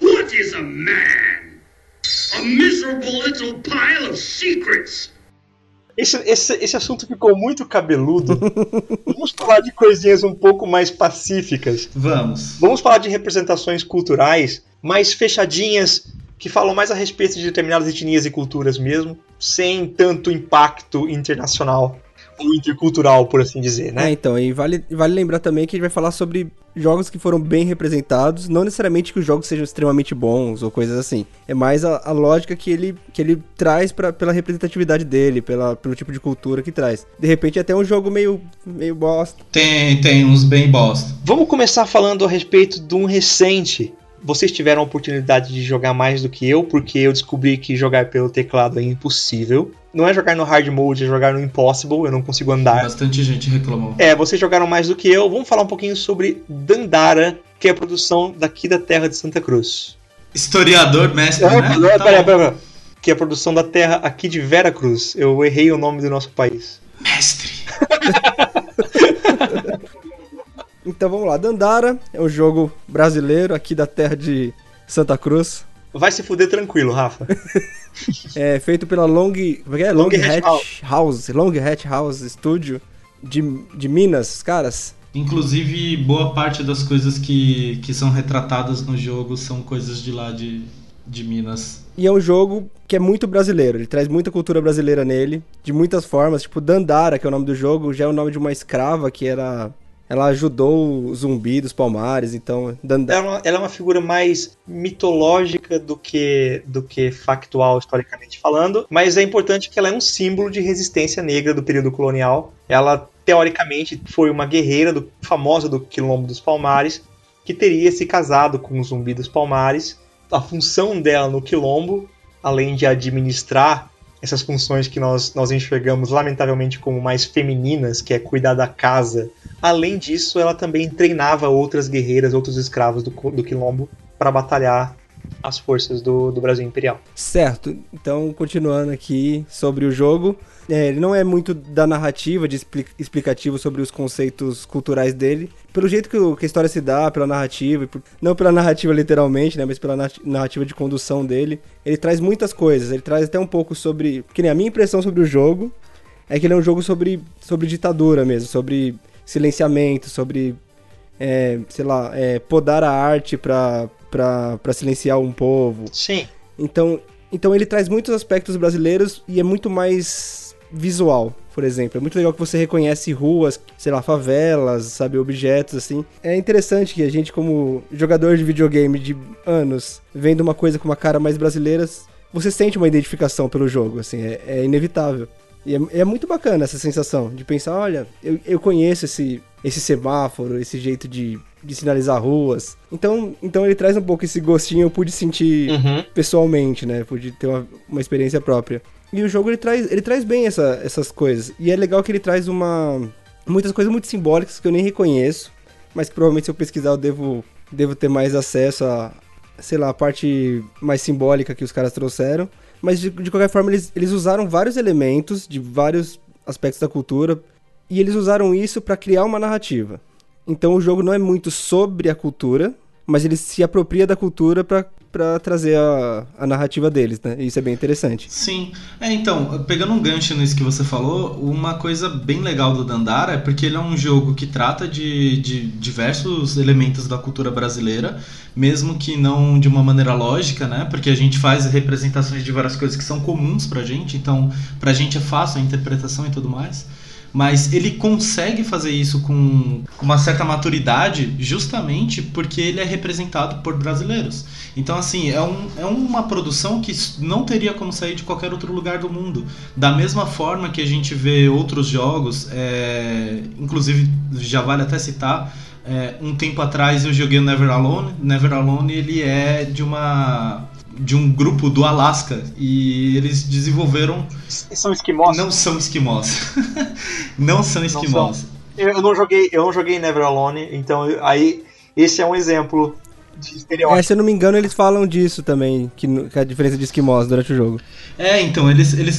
What is a man? A miserable little pile of secrets. Esse, esse, esse assunto ficou muito cabeludo. (laughs) Vamos falar de coisinhas um pouco mais pacíficas. Vamos. Vamos falar de representações culturais mais fechadinhas, que falam mais a respeito de determinadas etnias e culturas mesmo, sem tanto impacto internacional ou intercultural, por assim dizer, É, né? então, e vale, vale lembrar também que a gente vai falar sobre jogos que foram bem representados, não necessariamente que os jogos sejam extremamente bons ou coisas assim. É mais a, a lógica que ele, que ele traz pra, pela representatividade dele, pela, pelo tipo de cultura que traz. De repente até um jogo meio, meio bosta. Tem, tem uns bem bosta. Vamos começar falando a respeito de um recente. Vocês tiveram a oportunidade de jogar mais do que eu, porque eu descobri que jogar pelo teclado é impossível. Não é jogar no hard mode, é jogar no impossible, eu não consigo andar. Bastante gente reclamou. É, vocês jogaram mais do que eu. Vamos falar um pouquinho sobre Dandara, que é a produção daqui da terra de Santa Cruz. Historiador, mestre, É, né? pera, Tá pera, pera. Que é a produção da terra aqui de Vera Cruz. Eu errei o nome do nosso país. Mestre. (laughs) Então vamos lá, Dandara é um jogo brasileiro aqui da terra de Santa Cruz. Vai se fuder tranquilo, Rafa. (laughs) É feito pela Long, como é é? Long, Long Hatch Hatch House, Long Hatch House Studio de, de Minas, os caras. Inclusive, boa parte das coisas que, que são retratadas no jogo são coisas de lá de, de Minas. E é um jogo que é muito brasileiro, ele traz muita cultura brasileira nele, de muitas formas, tipo Dandara, que é o nome do jogo, já é o nome de uma escrava que era ela ajudou o zumbi dos Palmares, então Dandara Ela, é uma- ela é uma figura mais mitológica do que, do que factual, historicamente falando, mas é importante que ela é um símbolo de resistência negra do período colonial. Ela, teoricamente, foi uma guerreira do- famosa do Quilombo dos Palmares, que teria se casado com o zumbi dos Palmares. A função dela no Quilombo, além de administrar essas funções que nós, nós enxergamos lamentavelmente como mais femininas, que é cuidar da casa. Além disso, ela também treinava outras guerreiras, outros escravos do, do Quilombo para batalhar as forças do, do Brasil Imperial. Certo, então continuando aqui sobre o jogo, é, ele não é muito da narrativa, de expli- explicativo sobre os conceitos culturais dele, pelo jeito que, o- que a história se dá, pela narrativa, por- não pela narrativa literalmente, né, mas pela narra- narrativa de condução dele, ele traz muitas coisas, ele traz até um pouco sobre, que nem a minha impressão sobre o jogo, é que ele é um jogo sobre, sobre ditadura mesmo, sobre silenciamento, sobre, é, sei lá, é, podar a arte pra, pra silenciar um povo, Sim. então, então ele traz muitos aspectos brasileiros e é muito mais visual, por exemplo. É muito legal que você reconhece ruas, sei lá, favelas, sabe, objetos assim. É interessante que a gente como jogador de videogame de anos, vendo uma coisa com uma cara mais brasileira, você sente uma identificação pelo jogo, assim, é, é inevitável. E é, é muito bacana essa sensação de pensar, olha, eu, eu conheço esse, esse semáforo, esse jeito de, de sinalizar ruas. Então, então ele traz um pouco esse gostinho, eu pude sentir Uhum. pessoalmente, né? Pude ter uma, uma experiência própria. E o jogo ele traz, ele traz bem essa- essas coisas. E é legal que ele traz uma. muitas coisas muito simbólicas que eu nem reconheço, mas que provavelmente se eu pesquisar eu devo, devo ter mais acesso a, sei lá, a parte mais simbólica que os caras trouxeram. Mas de, de qualquer forma, eles, eles usaram vários elementos de vários aspectos da cultura e eles usaram isso pra criar uma narrativa. Então o jogo não é muito sobre a cultura, mas ele se apropria da cultura pra pra trazer a, a narrativa deles, né? Isso é bem interessante. Sim. É, então, pegando um gancho nisso que você falou, uma coisa bem legal do Dandara é porque ele é um jogo que trata de, de diversos elementos da cultura brasileira, mesmo que não de uma maneira lógica, né? Porque a gente faz representações de várias coisas que são comuns pra gente, então pra gente é fácil a interpretação e tudo mais. Mas ele consegue fazer isso com uma certa maturidade justamente porque ele é representado por brasileiros. Então, assim, é, um, é uma produção que não teria como sair de qualquer outro lugar do mundo. Da mesma forma que a gente vê outros jogos, é, inclusive já vale até citar, é, um tempo atrás eu joguei Never Alone. Never Alone ele é de uma de um grupo do Alasca e eles desenvolveram São esquimós? não são esquimós. (laughs) não são esquimós. Eu não joguei, eu não joguei Never Alone, então aí esse é um exemplo de estereótipo. É, se eu não me engano, eles falam disso também, que, que a diferença de esquimós durante o jogo. É, então, eles, eles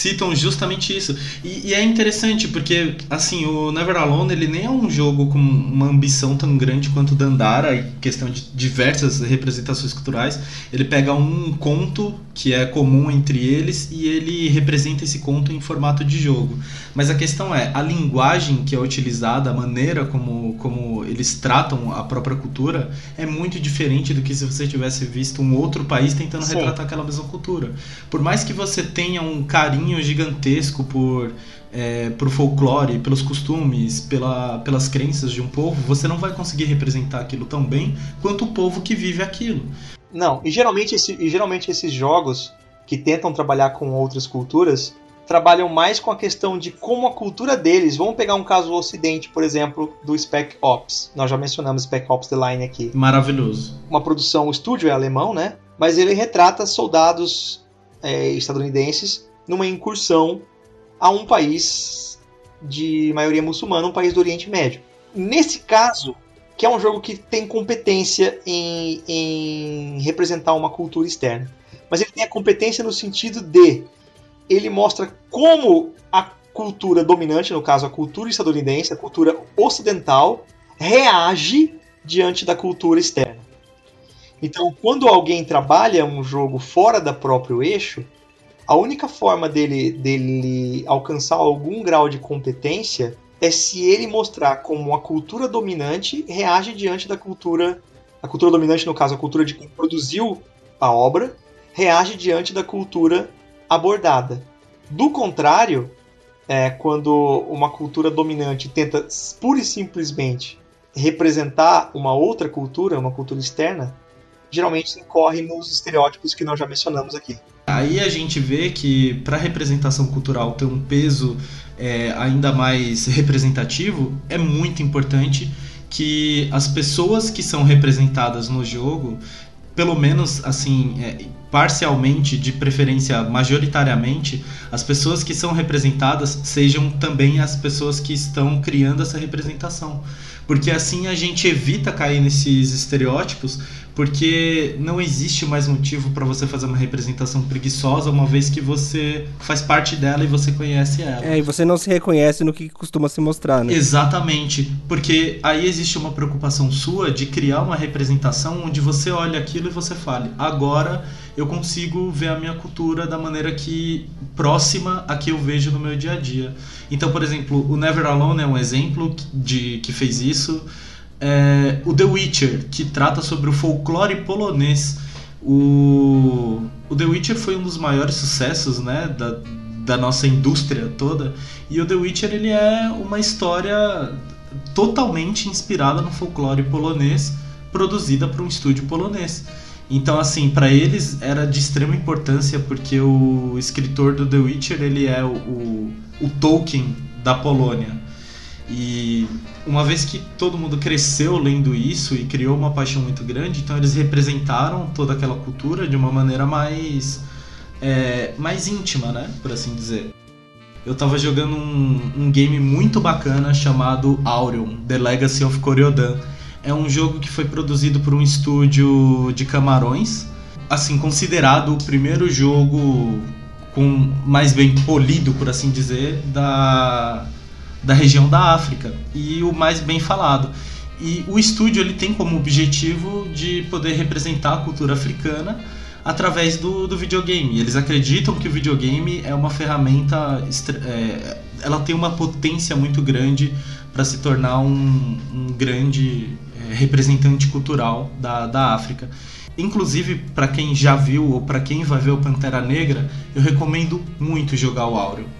citam justamente isso. E, e, é interessante porque, assim, o Never Alone ele nem é um jogo com uma ambição tão grande quanto o Dandara, em questão de diversas representações culturais. Ele pega um conto que é comum entre eles e ele representa esse conto em formato de jogo. Mas a questão é, a linguagem que é utilizada, a maneira como, como eles tratam a própria cultura é muito diferente do que se você tivesse visto um outro país tentando Sim. retratar aquela mesma cultura. Por mais que você tenha um carinho gigantesco por é, pro folclore, pelos costumes, pela, pelas crenças de um povo, você não vai conseguir representar aquilo tão bem quanto o povo que vive aquilo. Não, e geralmente, esse, e geralmente esses jogos que tentam trabalhar com outras culturas trabalham mais com a questão de como a cultura deles. Vamos pegar um caso do Ocidente, por exemplo, do Spec Ops. Nós já mencionamos Spec Ops The Line aqui. Maravilhoso. Uma produção, o estúdio é alemão, né? Mas ele retrata soldados é, estadunidenses numa incursão a um país de maioria muçulmana, um país do Oriente Médio. Nesse caso, que é um jogo que tem competência em, em representar uma cultura externa. Mas ele tem a competência no sentido de ele mostra como a cultura dominante, no caso a cultura estadunidense, a cultura ocidental, reage diante da cultura externa. Então, quando alguém trabalha um jogo fora da próprio eixo, a única forma dele, dele alcançar algum grau de competência é se ele mostrar como a cultura dominante reage diante da cultura. A cultura dominante, no caso, a cultura de quem produziu a obra, reage diante da cultura abordada. Do contrário, é, quando uma cultura dominante tenta pura e simplesmente representar uma outra cultura, uma cultura externa, geralmente incorre nos estereótipos que nós já mencionamos aqui. Aí a gente vê que para a representação cultural ter um peso é, ainda mais representativo, é muito importante que as pessoas que são representadas no jogo, pelo menos assim, é, parcialmente, de preferência majoritariamente, as pessoas que são representadas sejam também as pessoas que estão criando essa representação. Porque assim a gente evita cair nesses estereótipos porque não existe mais motivo para você fazer uma representação preguiçosa, uma vez que você faz parte dela e você conhece ela. É, e você não se reconhece no que costuma se mostrar, né? Exatamente, porque aí existe uma preocupação sua de criar uma representação onde você olha aquilo e você fale: agora eu consigo ver a minha cultura da maneira que próxima a que eu vejo no meu dia a dia. Então, por exemplo, o Never Alone é um exemplo de que fez isso é, o The Witcher, que trata sobre o folclore polonês. O, o The Witcher foi um dos maiores sucessos né, da, da nossa indústria toda. E o The Witcher ele é uma história totalmente inspirada no folclore polonês, produzida por um estúdio polonês. Então, assim, para eles era de extrema importância porque o escritor do The Witcher ele é o, o, o Tolkien da Polônia. E uma vez que todo mundo cresceu lendo isso e criou uma paixão muito grande, então eles representaram toda aquela cultura de uma maneira mais é, mais íntima, né, por assim dizer. Eu tava jogando um, um game muito bacana chamado Aureon, The Legacy of Coriodan. É um jogo que foi produzido por um estúdio de Camarões, assim considerado o primeiro jogo com mais bem polido, por assim dizer, da da região da África e o mais bem falado. E o estúdio ele tem como objetivo de poder representar a cultura africana através do, do videogame. Eles acreditam que o videogame é uma ferramenta, é, ela tem uma potência muito grande para se tornar um, um grande é, representante cultural da, da África. Inclusive, para quem já viu ou para quem vai ver o Pantera Negra, eu recomendo muito jogar o Áureo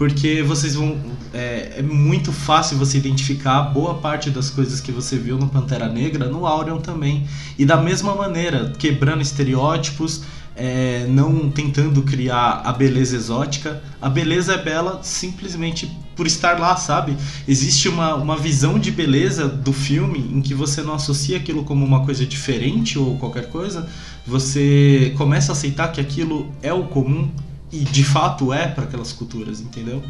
porque vocês vão é, é, muito fácil você identificar boa parte das coisas que você viu no Pantera Negra no Aureon também. E da mesma maneira quebrando estereótipos é, não tentando criar a beleza exótica. A beleza é bela simplesmente por estar lá sabe? Existe uma, uma visão de beleza do filme em que você não associa aquilo como uma coisa diferente ou qualquer coisa. Você começa a aceitar que aquilo é o comum e de fato é para aquelas culturas, entendeu?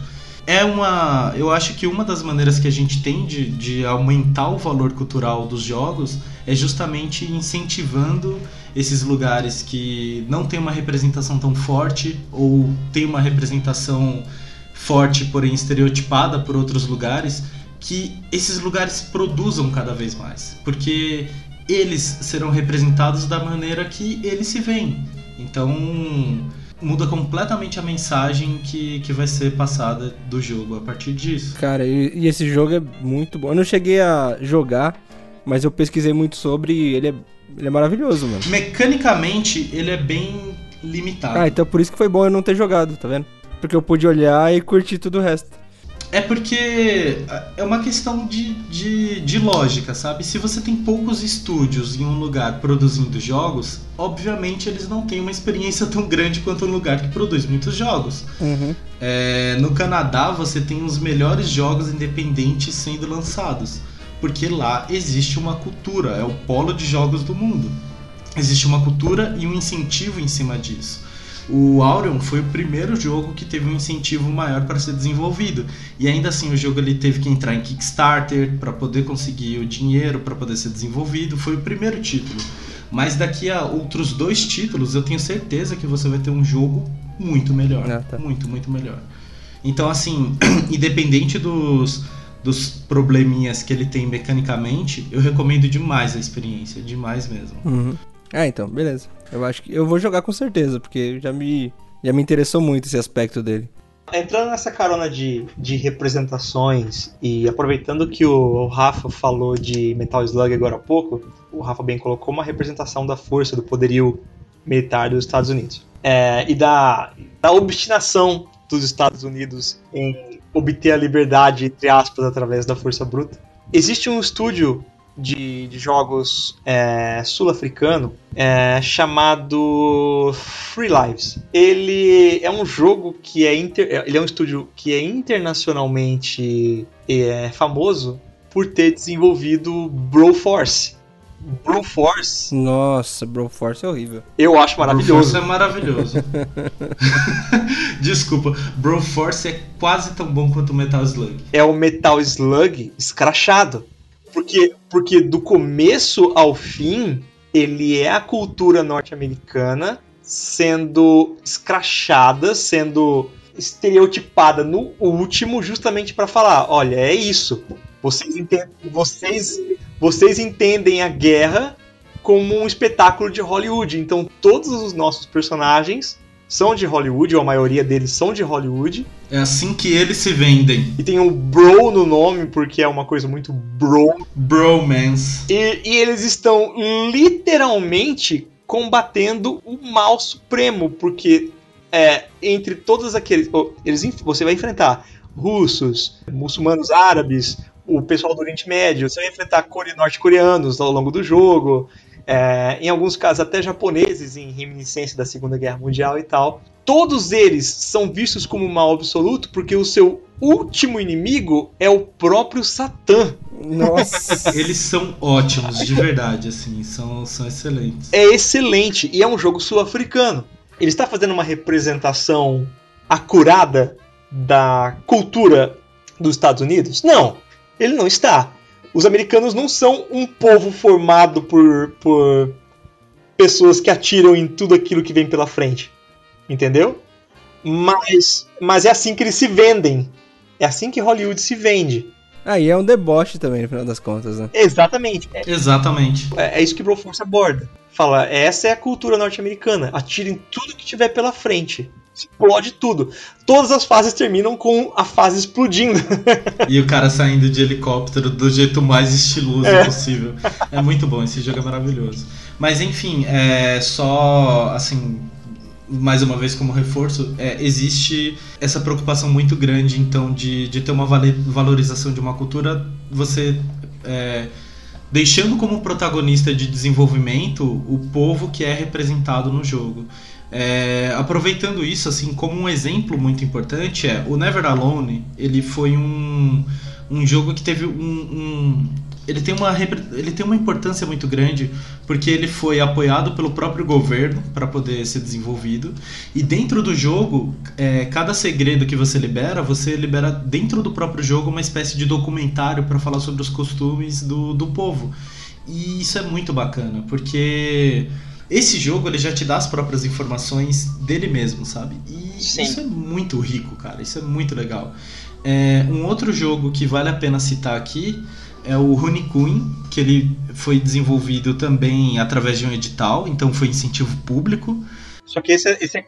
é uma. Eu acho que uma das maneiras que a gente tem de, de aumentar o valor cultural dos jogos é justamente incentivando esses lugares que não tem uma representação tão forte ou tem uma representação forte, porém estereotipada por outros lugares, que esses lugares produzam cada vez mais, porque eles serão representados da maneira que eles se veem. Então muda completamente a mensagem que, que vai ser passada do jogo a partir disso. Cara, e, e esse jogo é muito bom. Eu não cheguei a jogar, mas eu pesquisei muito sobre e ele é, ele é maravilhoso, mano. Mecanicamente, ele é bem limitado. Ah, então por isso que foi bom eu não ter jogado, tá vendo? Porque eu pude olhar e curtir tudo o resto. É porque é uma questão de, de, de, lógica, sabe? Se você tem poucos estúdios em um lugar produzindo jogos, obviamente eles não têm uma experiência tão grande quanto um lugar que produz muitos jogos. Uhum. É, no Canadá você tem os melhores jogos independentes sendo lançados, porque lá existe uma cultura, é o polo de jogos do mundo. Existe uma cultura e um incentivo em cima disso. O Aureon foi o primeiro jogo que teve um incentivo maior para ser desenvolvido. E ainda assim o jogo ele teve que entrar em Kickstarter para poder conseguir o dinheiro para poder ser desenvolvido. Foi o primeiro título. Mas daqui a outros dois títulos, eu tenho certeza que você vai ter um jogo muito melhor. Ah, tá. Muito, muito melhor. Então, assim, (clears throat) independente dos, dos probleminhas que ele tem mecanicamente, eu recomendo demais a experiência. Demais mesmo. Uhum. Ah, então, beleza. Eu acho que eu vou jogar com certeza, porque já me, já me interessou muito esse aspecto dele. Entrando nessa carona de, de representações e aproveitando que o Rafa falou de Metal Slug agora há pouco, o Rafa bem colocou uma representação da força, do poderio militar dos Estados Unidos. É, e da, da obstinação dos Estados Unidos em obter a liberdade, entre aspas, através da força bruta. Existe um estúdio de, de jogos é, sul-africano é, chamado Free Lives. Ele é um jogo que é inter, ele é um estúdio que é internacionalmente é, famoso por ter desenvolvido Broforce. Broforce. Nossa, Broforce é horrível. Eu acho maravilhoso. Broforce é maravilhoso. (laughs) Desculpa, Broforce é quase tão bom quanto o Metal Slug. É o Metal Slug escrachado. Porque, porque do começo ao fim, ele é a cultura norte-americana sendo escrachada, sendo estereotipada no último, justamente para falar: olha, é isso. Vocês entendem, vocês, vocês entendem a guerra como um espetáculo de Hollywood. Então, todos os nossos personagens são de Hollywood, ou a maioria deles são de Hollywood. É assim que eles se vendem. E tem um bro no nome, porque é uma coisa muito bro. Bromance. E, e eles estão literalmente combatendo o mal supremo, porque é, entre todos aqueles. Eles, você vai enfrentar russos, muçulmanos árabes, o pessoal do Oriente Médio, você vai enfrentar norte-coreanos ao longo do jogo, é, em alguns casos até japoneses em reminiscência da Segunda Guerra Mundial e tal. Todos eles são vistos como mal absoluto porque o seu último inimigo é o próprio Satã. Nossa. Eles são ótimos, de verdade, assim, são, são excelentes. É excelente e é um jogo sul-africano. Ele está fazendo uma representação acurada da cultura dos Estados Unidos? Não, ele não está os americanos não são um povo formado por, por pessoas que atiram em tudo aquilo que vem pela frente. Entendeu? Mas, mas é assim que eles se vendem. É assim que Hollywood se vende. Aí ah, é um deboche também, no final das contas, né? Exatamente. É, Exatamente. É, é isso que Broforce aborda. Fala, essa é a cultura norte-americana. Atire em tudo que tiver pela frente explode tudo. Todas as fases terminam com a fase explodindo. e o cara saindo de helicóptero do jeito mais estiloso é. possível. É muito bom, esse jogo é maravilhoso. Mas enfim, é só assim. Mais uma vez, como reforço, é, existe essa preocupação muito grande, então, de, de ter uma valorização de uma cultura, você é, deixando como protagonista de desenvolvimento o povo que é representado no jogo. É, aproveitando isso, assim, como um exemplo muito importante é o Never Alone. Ele foi um, um jogo que teve um, um ele tem uma ele tem uma importância muito grande porque ele foi apoiado pelo próprio governo para poder ser desenvolvido e dentro do jogo é, cada segredo que você libera você libera dentro do próprio jogo uma espécie de documentário para falar sobre os costumes do, do povo e isso é muito bacana porque esse jogo ele já te dá as próprias informações dele mesmo sabe e Sim. isso é muito rico cara isso é muito legal é, um outro jogo que vale a pena citar aqui é o Queen, que ele foi desenvolvido também através de um edital, então foi incentivo público. Só que esse é, esse é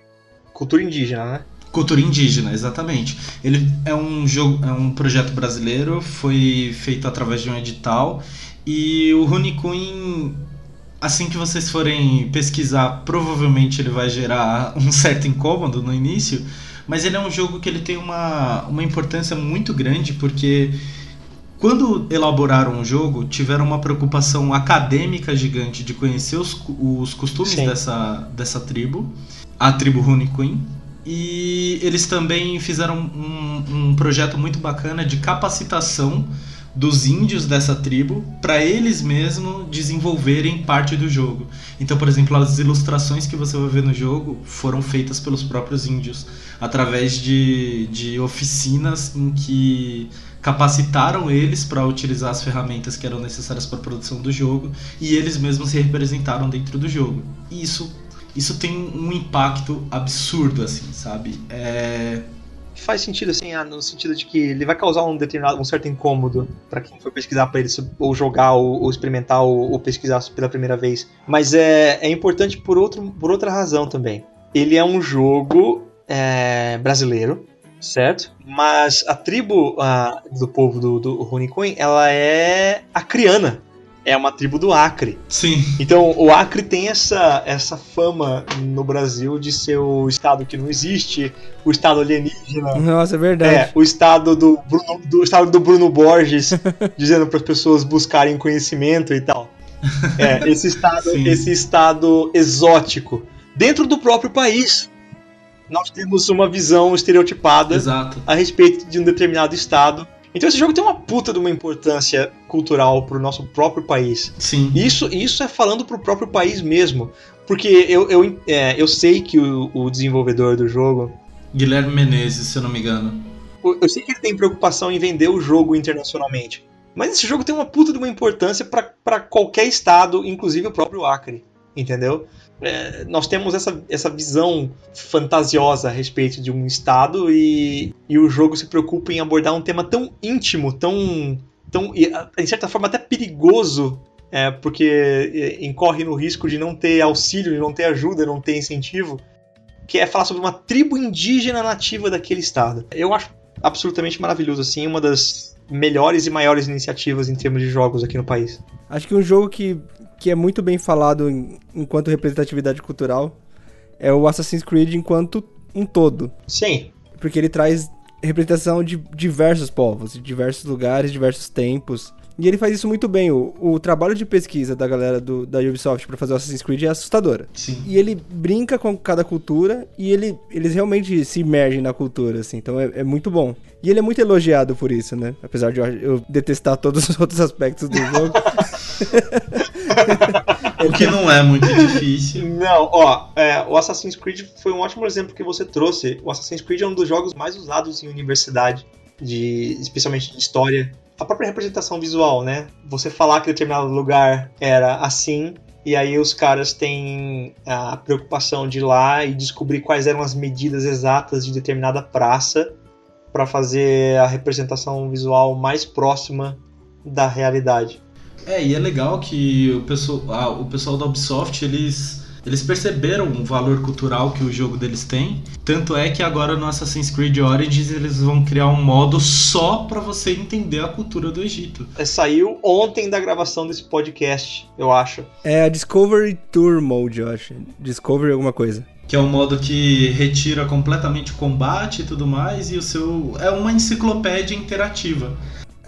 cultura indígena, né? Cultura indígena, exatamente. Ele é um jogo, é um projeto brasileiro, foi feito através de um edital e o Queen, assim que vocês forem pesquisar, provavelmente ele vai gerar (laughs) um certo incômodo no início, mas ele é um jogo que ele tem uma, uma importância muito grande porque quando elaboraram o jogo, tiveram uma preocupação acadêmica gigante de conhecer os, os costumes dessa, dessa tribo, a tribo Rune Queen. E eles também fizeram um, um projeto muito bacana de capacitação dos índios dessa tribo para eles mesmos desenvolverem parte do jogo. Então, por exemplo, as ilustrações que você vai ver no jogo foram feitas pelos próprios índios através de, de oficinas em que capacitaram eles para utilizar as ferramentas que eram necessárias para a produção do jogo e eles mesmos se representaram dentro do jogo. E isso, isso tem um impacto absurdo, assim, sabe? É... Faz sentido, assim, ah, no sentido de que ele vai causar um determinado, um certo incômodo para quem for pesquisar para ele, ou jogar, ou, ou experimentar, ou, ou, pesquisar pela primeira vez. Mas é, é importante por, outro, por outra razão também. Ele é um jogo é, brasileiro, certo? Mas a tribo a, do povo do, do Queen, ela é acriana. É uma tribo do Acre. Sim. Então o Acre tem essa, essa fama no Brasil de ser o estado que não existe, o estado alienígena. Nossa, é verdade. É, o estado do Bruno, do estado do Bruno Borges, (laughs) dizendo para as pessoas buscarem conhecimento e tal. É, esse estado, esse estado exótico dentro do próprio país nós temos uma visão estereotipada Exato. a respeito de um determinado estado. Então esse jogo tem uma puta de uma importância cultural pro nosso próprio país. Sim. Isso, isso é falando pro próprio país mesmo. Porque eu, eu, é, eu sei que o, o, desenvolvedor do jogo. Guilherme Menezes, se eu não me engano. Eu sei que ele tem preocupação em vender o jogo internacionalmente. Mas esse jogo tem uma puta de uma importância para qualquer estado, inclusive o próprio Acre. Entendeu? É, nós temos essa, essa visão fantasiosa a respeito de um estado e, e o jogo se preocupa em abordar um tema tão íntimo, tão, tão em certa forma até perigoso, é, porque é, incorre no risco de não ter auxílio, de não ter ajuda, não ter incentivo, que é falar sobre uma tribo indígena nativa daquele estado. Eu acho absolutamente maravilhoso, assim, uma das melhores e maiores iniciativas em termos de jogos aqui no país. Acho que um jogo que que é muito bem falado em, enquanto representatividade cultural é o Assassin's Creed enquanto um todo. Sim. Porque ele traz representação de diversos povos, de diversos lugares, diversos tempos. E ele faz isso muito bem. O, o trabalho de pesquisa da galera do, da Ubisoft para fazer o Assassin's Creed é assustadora. Sim. E ele brinca com cada cultura e ele, eles realmente se imergem na cultura, assim. Então é, é muito bom. E ele é muito elogiado por isso, né? Apesar de eu, eu detestar todos os (laughs) outros aspectos do jogo. (laughs) o que não é muito difícil. Não, ó, é, o Assassin's Creed foi um ótimo exemplo que você trouxe. O Assassin's Creed é um dos jogos mais usados em universidade, de, especialmente de história. A própria representação visual, né? Você falar que determinado lugar era assim, e aí os caras têm a preocupação de ir lá e descobrir quais eram as medidas exatas de determinada praça para fazer a representação visual mais próxima da realidade. É, e é legal que o pessoal, ah, o pessoal da Ubisoft, eles, eles perceberam o valor cultural que o jogo deles tem. Tanto é que agora no Assassin's Creed Origins eles vão criar um modo só para você entender a cultura do Egito. É, saiu ontem da gravação desse podcast, eu acho. É a Discovery Tour Mode, eu acho. Discovery alguma coisa que é um modo que retira completamente o combate e tudo mais, e o seu. É uma enciclopédia interativa.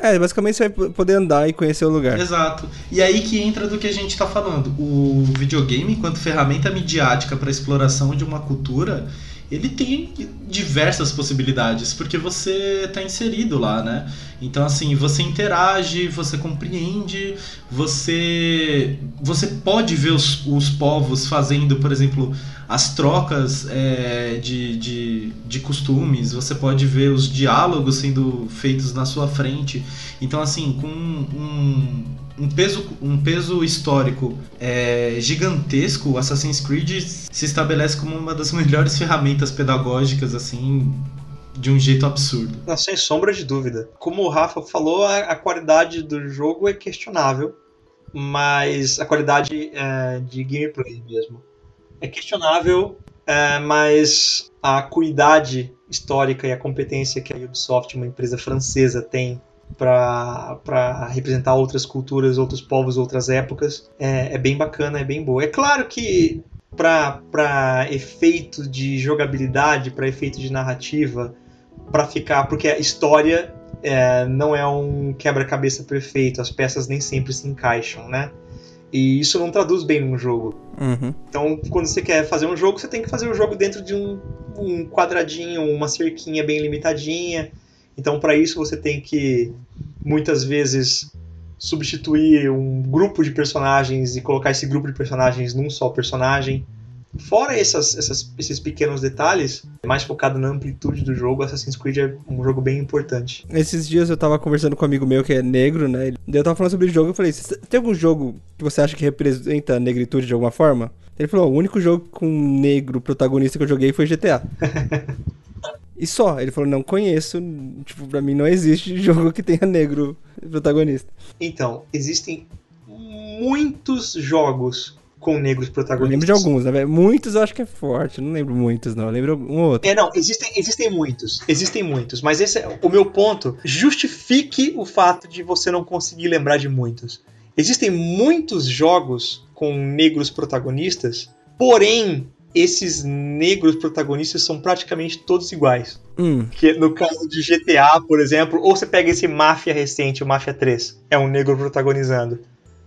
É, basicamente você vai poder andar e conhecer o lugar. Exato. E aí que entra do que a gente está falando. O videogame, enquanto ferramenta midiática para exploração de uma cultura, ele tem diversas possibilidades, porque você está inserido lá, né? Então, assim, você interage, você compreende, você você pode ver os, os povos fazendo, por exemplo, as trocas é, de, de, de costumes, você pode ver os diálogos sendo feitos na sua frente. Então, assim, com um, um peso, um peso histórico é, gigantesco, o Assassin's Creed se estabelece como uma das (laughs) melhores ferramentas pedagógicas, assim, de um jeito absurdo. Não, sem sombra de dúvida. Como o Rafa falou, a, a qualidade do jogo é questionável, mas a qualidade é, de gameplay mesmo é questionável, é, mas a cuidade histórica e a competência que a Ubisoft, uma empresa francesa, tem para representar outras culturas, outros povos, outras épocas, é, é bem bacana, é bem boa. É claro que para efeito de jogabilidade, para efeito de narrativa, para ficar, porque a história é, não é um quebra-cabeça perfeito, as peças nem sempre se encaixam, né? E isso não traduz bem num jogo. Uhum. Então, quando você quer fazer um jogo, você tem que fazer o jogo dentro de um, um quadradinho, uma cerquinha bem limitadinha. Então, para isso, você tem que muitas vezes substituir um grupo de personagens e colocar esse grupo de personagens num só personagem. Fora essas, essas, esses pequenos detalhes, mais focado na amplitude do jogo, Assassin's Creed é um jogo bem importante. Esses dias eu tava conversando com um amigo meu que é negro, né? Eu tava falando sobre o jogo e falei: tem algum jogo que você acha que representa a negritude de alguma forma? Ele falou: o único jogo com negro protagonista que eu joguei foi GTA. (laughs) e só. Ele falou: não conheço. Tipo, pra mim não existe (laughs) jogo que tenha negro protagonista. Então, existem muitos jogos com negros protagonistas. Eu lembro de alguns, né? Muitos eu acho que é forte, não lembro muitos, não. Eu lembro um outro. É, não, existem, existem muitos. Existem muitos. Mas esse é o meu ponto. Justifique o fato de você não conseguir lembrar de muitos. Existem muitos jogos com negros protagonistas, porém, esses negros protagonistas são praticamente todos iguais. Hum. Que no caso de GTA, por exemplo, ou você pega esse Máfia recente, o Máfia 3, é um negro protagonizando.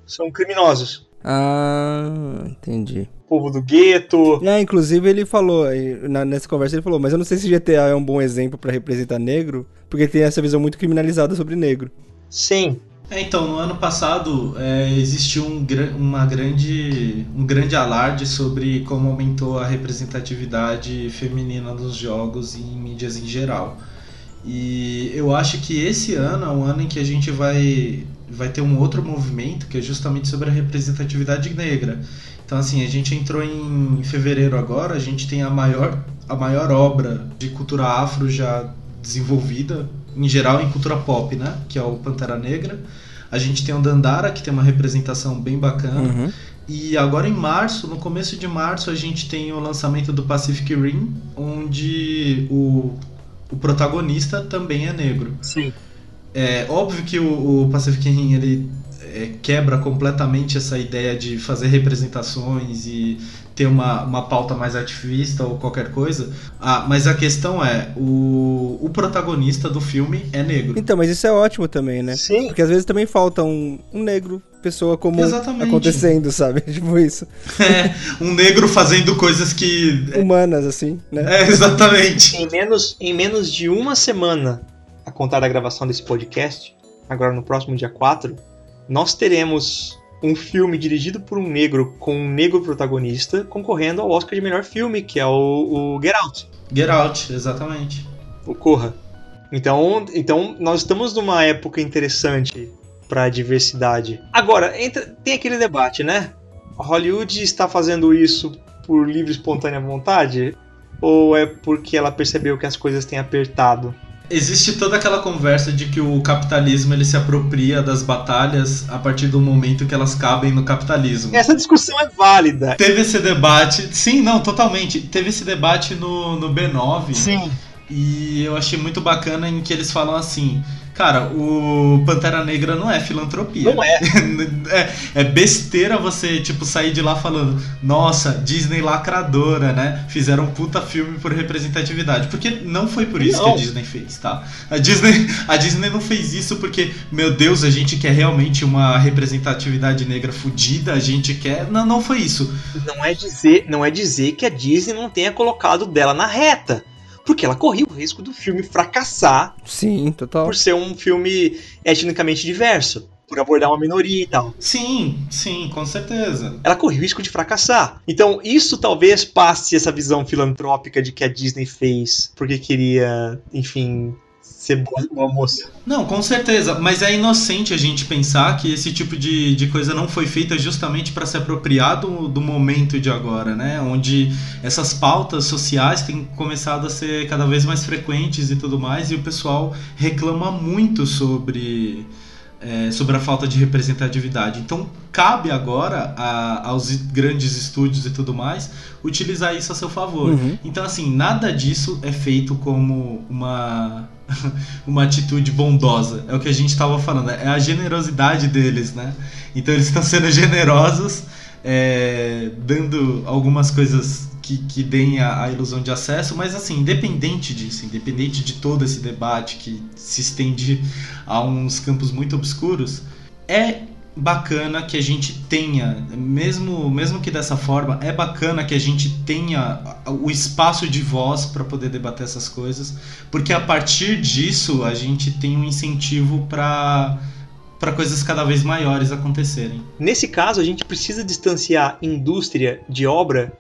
São criminosos. Ah, entendi. Povo do gueto. É, inclusive ele falou, na, nessa conversa ele falou, mas eu não sei se GTA é um bom exemplo para representar negro, porque tem essa visão muito criminalizada sobre negro. Sim. É, então, no ano passado é, existiu um, uma grande, um grande alarde sobre como aumentou a representatividade feminina nos jogos e em mídias em geral. E eu acho que esse ano é um ano em que a gente vai vai ter um outro movimento que é justamente sobre a representatividade negra. Então assim, a gente entrou em fevereiro agora, a gente tem a maior a maior obra de cultura afro já desenvolvida, em geral em cultura pop, né, que é o Pantera Negra. A gente tem o Dandara, que tem uma representação bem bacana. Uhum. E agora em março, no começo de março, a gente tem o lançamento do Pacific Rim, onde o, o protagonista também é negro. Sim. É óbvio que o, o Pacific Rim ele é, quebra completamente essa ideia de fazer representações e ter uma, uma pauta mais ativista ou qualquer coisa. Ah, mas a questão é, o, o protagonista do filme é negro. Então, mas isso é ótimo também, né? Sim. Porque às vezes também falta um, um negro, pessoa comum Exatamente. acontecendo, sabe? (laughs) Tipo isso. É, um negro fazendo coisas que. Humanas, assim, né? É, exatamente. Em menos, em menos de uma semana a contar da gravação desse podcast, agora no próximo dia 4, nós teremos um filme dirigido por um negro com um negro protagonista concorrendo ao Oscar de melhor filme, que é o, o Get Out. Get Out, exatamente. O Corra. Então, então nós estamos numa época interessante para a diversidade. Agora, entra, tem aquele debate, né? Hollywood está fazendo isso por livre e espontânea vontade? Ou é porque ela percebeu que as coisas têm apertado? Existe toda aquela conversa de que o capitalismo ele se apropria das batalhas a partir do momento que elas cabem no capitalismo. Essa discussão é válida. Teve esse debate, sim, não, totalmente. Teve esse debate no, no B9. Sim. E eu achei muito bacana em que eles falam assim: Cara, o Pantera Negra não é filantropia. Não é. (laughs) é. é besteira você, tipo, sair de lá falando, nossa, Disney lacradora, né? Fizeram um puta filme por representatividade. Porque não foi por isso Não. que a Disney fez, tá? A Disney, a Disney não fez isso porque, meu Deus, a gente quer realmente uma representatividade negra fodida, a gente quer. Não, não foi isso. Não é dizer, não é dizer que a Disney não tenha colocado dela na reta. Porque ela corria o risco do filme fracassar Sim, total. por ser um filme etnicamente diverso, por abordar uma minoria e tal. Sim, sim, com certeza. Ela corria o risco de fracassar. Então, isso talvez passe essa visão filantrópica de que a Disney fez porque queria, enfim, ser boa uma moça. Não, com certeza, mas é inocente a gente pensar que esse tipo de, de coisa não foi feita justamente para se apropriar do, do momento de agora, né? Onde essas pautas sociais têm começado a ser cada vez mais frequentes e tudo mais, e o pessoal reclama muito sobre, é, sobre a falta de representatividade. Então, cabe agora a- aos grandes estúdios e tudo mais utilizar isso a seu favor. Uhum. Então, assim, nada disso é feito como uma (laughs) uma atitude bondosa. É o que a gente estava falando, é a generosidade deles, né? Então eles estão sendo (laughs) generosos, é, dando algumas coisas que, que deem a, a ilusão de acesso, mas assim, independente disso, independente de todo esse debate que se estende a uns campos muito obscuros, é bacana que a gente tenha, mesmo, mesmo que dessa forma, é bacana que a gente tenha o espaço de voz para poder debater essas coisas, porque a partir disso a gente tem um incentivo para para coisas cada vez maiores acontecerem. Nesse caso, a gente precisa distanciar indústria de obra,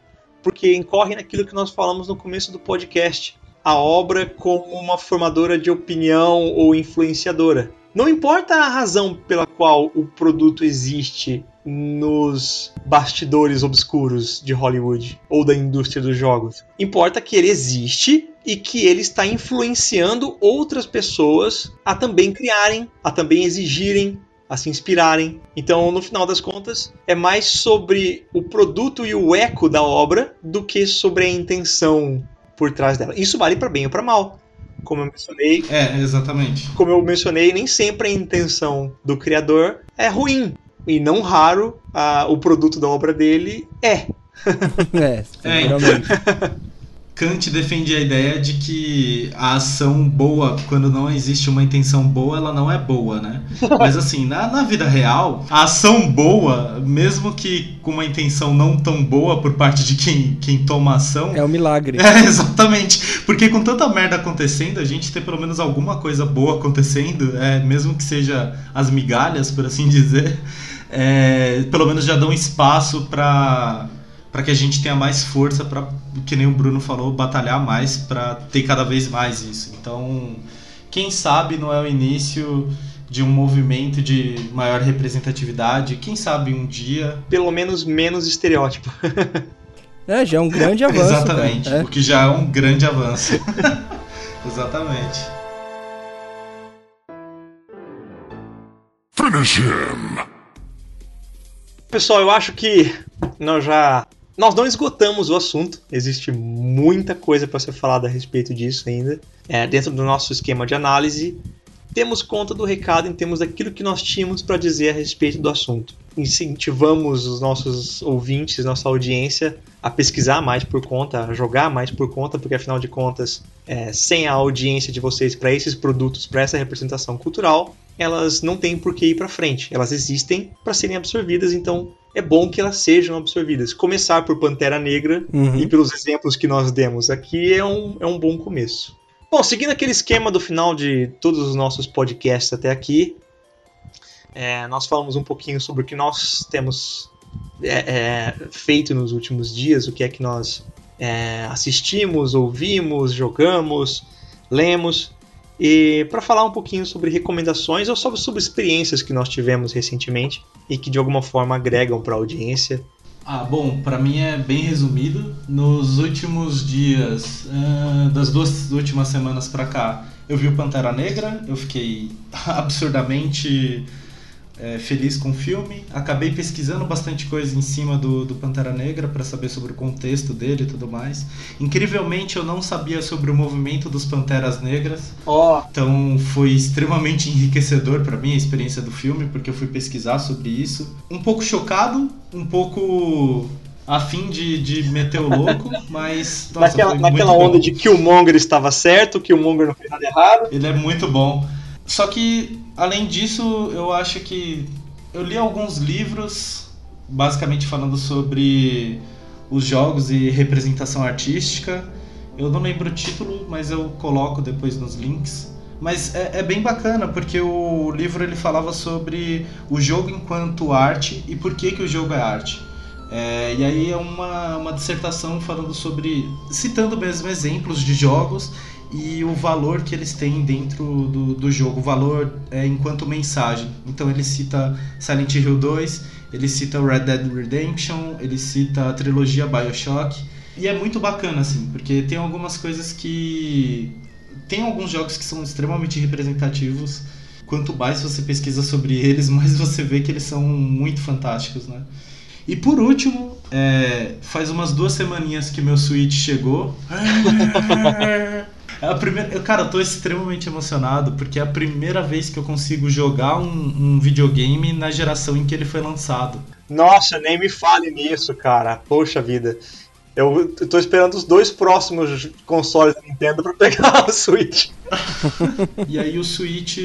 porque incorre naquilo que nós falamos no começo do podcast. A obra como uma formadora de opinião ou influenciadora. Não importa a razão pela qual o produto existe nos bastidores obscuros de Hollywood ou da indústria dos jogos. Importa que ele existe e que ele está influenciando outras pessoas a também criarem, a também exigirem, a se inspirarem. Então, no final das contas, é mais sobre o produto e o eco da obra do que sobre a intenção por trás dela. Isso vale para bem ou para mal. Como eu mencionei, É, exatamente. como eu mencionei, nem sempre a intenção do criador é ruim. E não raro a- o produto da obra dele é. (laughs) É, É, geralmente. (laughs) Kant defende a ideia de que a ação boa, quando não existe uma intenção boa, ela não é boa, né? (laughs) Mas assim, na, na vida real, a ação boa, mesmo que com uma intenção não tão boa por parte de quem, quem toma a ação, É um milagre. (laughs) É, exatamente. Porque com tanta merda acontecendo, a gente ter pelo menos alguma coisa boa acontecendo, é, mesmo que seja as migalhas, por assim dizer, é, pelo menos já dão espaço pra para que a gente tenha mais força para, que nem o Bruno falou, batalhar mais para ter cada vez mais isso. Então, quem sabe não é o início de um movimento de maior representatividade, quem sabe um dia Pelo menos menos estereótipo. (laughs) É, já é um grande avanço. Exatamente, cara. o que já é um grande avanço. (laughs) Exatamente. Finish him! Pessoal, eu acho que nós já. Nós não esgotamos o assunto. Existe muita coisa para ser falada a respeito disso ainda. É, dentro do nosso esquema de análise, temos conta do recado em termos daquilo que nós tínhamos para dizer a respeito do assunto. Incentivamos os nossos ouvintes, nossa audiência, a pesquisar mais por conta, a jogar mais por conta, porque afinal de contas, é, sem a audiência de vocês para esses produtos, para essa representação cultural, elas não têm por que ir para frente. Elas existem para serem absorvidas, então é bom que elas sejam absorvidas. Começar por Pantera Negra Uhum. e pelos exemplos que nós demos aqui é um, é um bom começo. Bom, seguindo aquele esquema do final de todos os nossos podcasts até aqui, é, nós falamos um pouquinho sobre o que nós temos é, é, feito nos últimos dias, o que é que nós é, assistimos, ouvimos, jogamos, lemos. E para falar um pouquinho sobre recomendações ou sobre, sobre experiências que nós tivemos recentemente e que de alguma forma agregam para a audiência. Ah, bom, pra mim é bem resumido. Nos últimos dias, ah, das duas últimas semanas pra cá, eu vi o Pantera Negra, eu fiquei (laughs) absurdamente é, feliz com o filme. Acabei pesquisando bastante coisa em cima do, do Pantera Negra para saber sobre o contexto dele e tudo mais. Incrivelmente, eu não sabia sobre o movimento dos Panteras Negras. Ó, Então foi extremamente enriquecedor para mim a experiência do filme, porque eu fui pesquisar sobre isso. Um pouco chocado, um pouco a fim de, de meter o louco, (laughs) mas nossa, naquela, naquela bom. onda de Killmonger estava certo, Killmonger não fez nada errado. Ele é muito bom. Só que, além disso, eu acho que eu li alguns livros, basicamente falando sobre os jogos e representação artística. Eu não lembro o título, mas eu coloco depois nos links. Mas é, é bem bacana, porque o livro ele falava sobre o jogo enquanto arte e por que, que o jogo é arte. É, e aí é uma, uma dissertação falando sobre. citando mesmo exemplos de jogos e o valor que eles têm dentro do, do jogo, o valor é, enquanto mensagem. Então ele cita Silent Hill 2, ele cita Red Dead Redemption, ele cita a trilogia Bioshock. E é muito bacana, assim, porque tem algumas coisas que. Tem alguns jogos que são extremamente representativos. Quanto mais você pesquisa sobre eles, (laughs) mais você vê que eles são muito fantásticos, né? E por último, é, faz umas duas semaninhas que meu Switch chegou. (laughs) (laughs) É a primeira, eu, cara, eu tô extremamente emocionado porque é a primeira vez que eu consigo jogar um, um videogame na geração em que ele foi lançado. Nossa, nem me fale nisso, cara. Poxa vida. Eu eu tô esperando os dois próximos consoles da Nintendo pra pegar (laughs) o Switch. E aí o Switch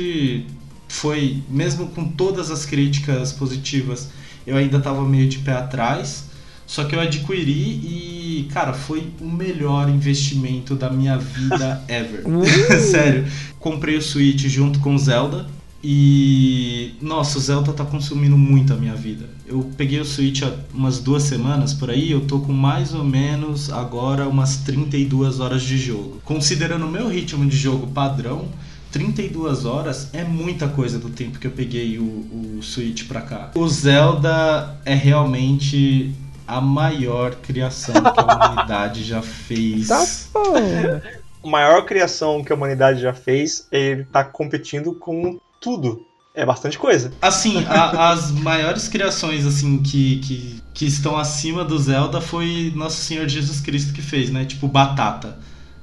foi, mesmo com todas as críticas positivas, eu ainda tava meio de pé atrás. Só que eu adquiri e, cara, foi o melhor investimento da minha vida (laughs) ever. (laughs) Sério. Comprei o Switch junto com o Zelda. E. Nossa, o Zelda tá consumindo muito a minha vida. Eu peguei o Switch há umas duas semanas por aí, eu tô com mais ou menos agora umas 32 horas de jogo. Considerando o meu ritmo de jogo padrão, 32 horas é muita coisa do tempo que eu peguei o, o Switch pra cá. O Zelda é realmente a maior criação que a humanidade já fez. Tá. (laughs) A maior criação que a humanidade já fez, ele tá competindo com tudo. É bastante coisa. Assim, a- as maiores criações assim que, que, que estão acima do Zelda foi Nosso Senhor Jesus Cristo que fez, né? Tipo Batata.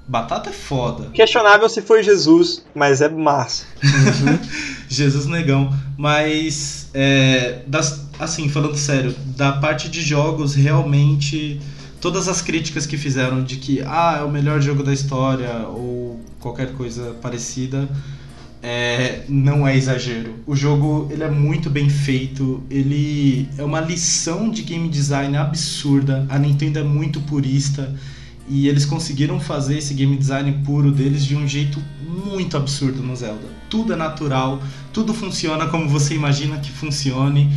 Batata é foda. Questionável se foi Jesus, mas é massa. (laughs) Jesus negão. Mas, é, das, assim, falando sério, da parte de jogos, realmente, todas as críticas que fizeram de que, ah, é o melhor jogo da história, ou qualquer coisa parecida, é, não é exagero. O jogo, ele é muito bem feito, ele é uma lição de game design absurda, a Nintendo é muito purista, e eles conseguiram fazer esse game design puro deles de um jeito muito absurdo no Zelda. Tudo é natural, tudo funciona como você imagina que funcione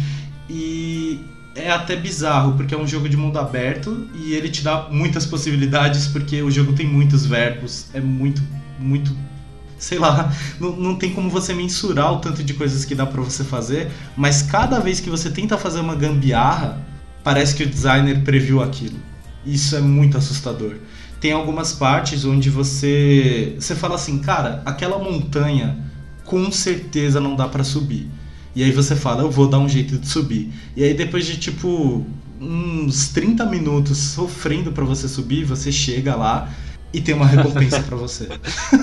e é até bizarro porque é um jogo de mundo aberto e ele te dá muitas possibilidades porque o jogo tem muitos verbos, é muito muito sei lá, (laughs) não, não tem como você mensurar o tanto de coisas que dá pra você fazer, mas cada vez que você tenta fazer uma gambiarra, parece que o designer previu aquilo. Isso é muito assustador. Tem algumas partes onde você você fala assim, cara, aquela montanha com certeza não dá pra subir. E aí você fala, eu vou dar um jeito de subir. E aí depois de tipo uns 30 minutos sofrendo pra você subir, você chega lá e tem uma recompensa pra você. (laughs)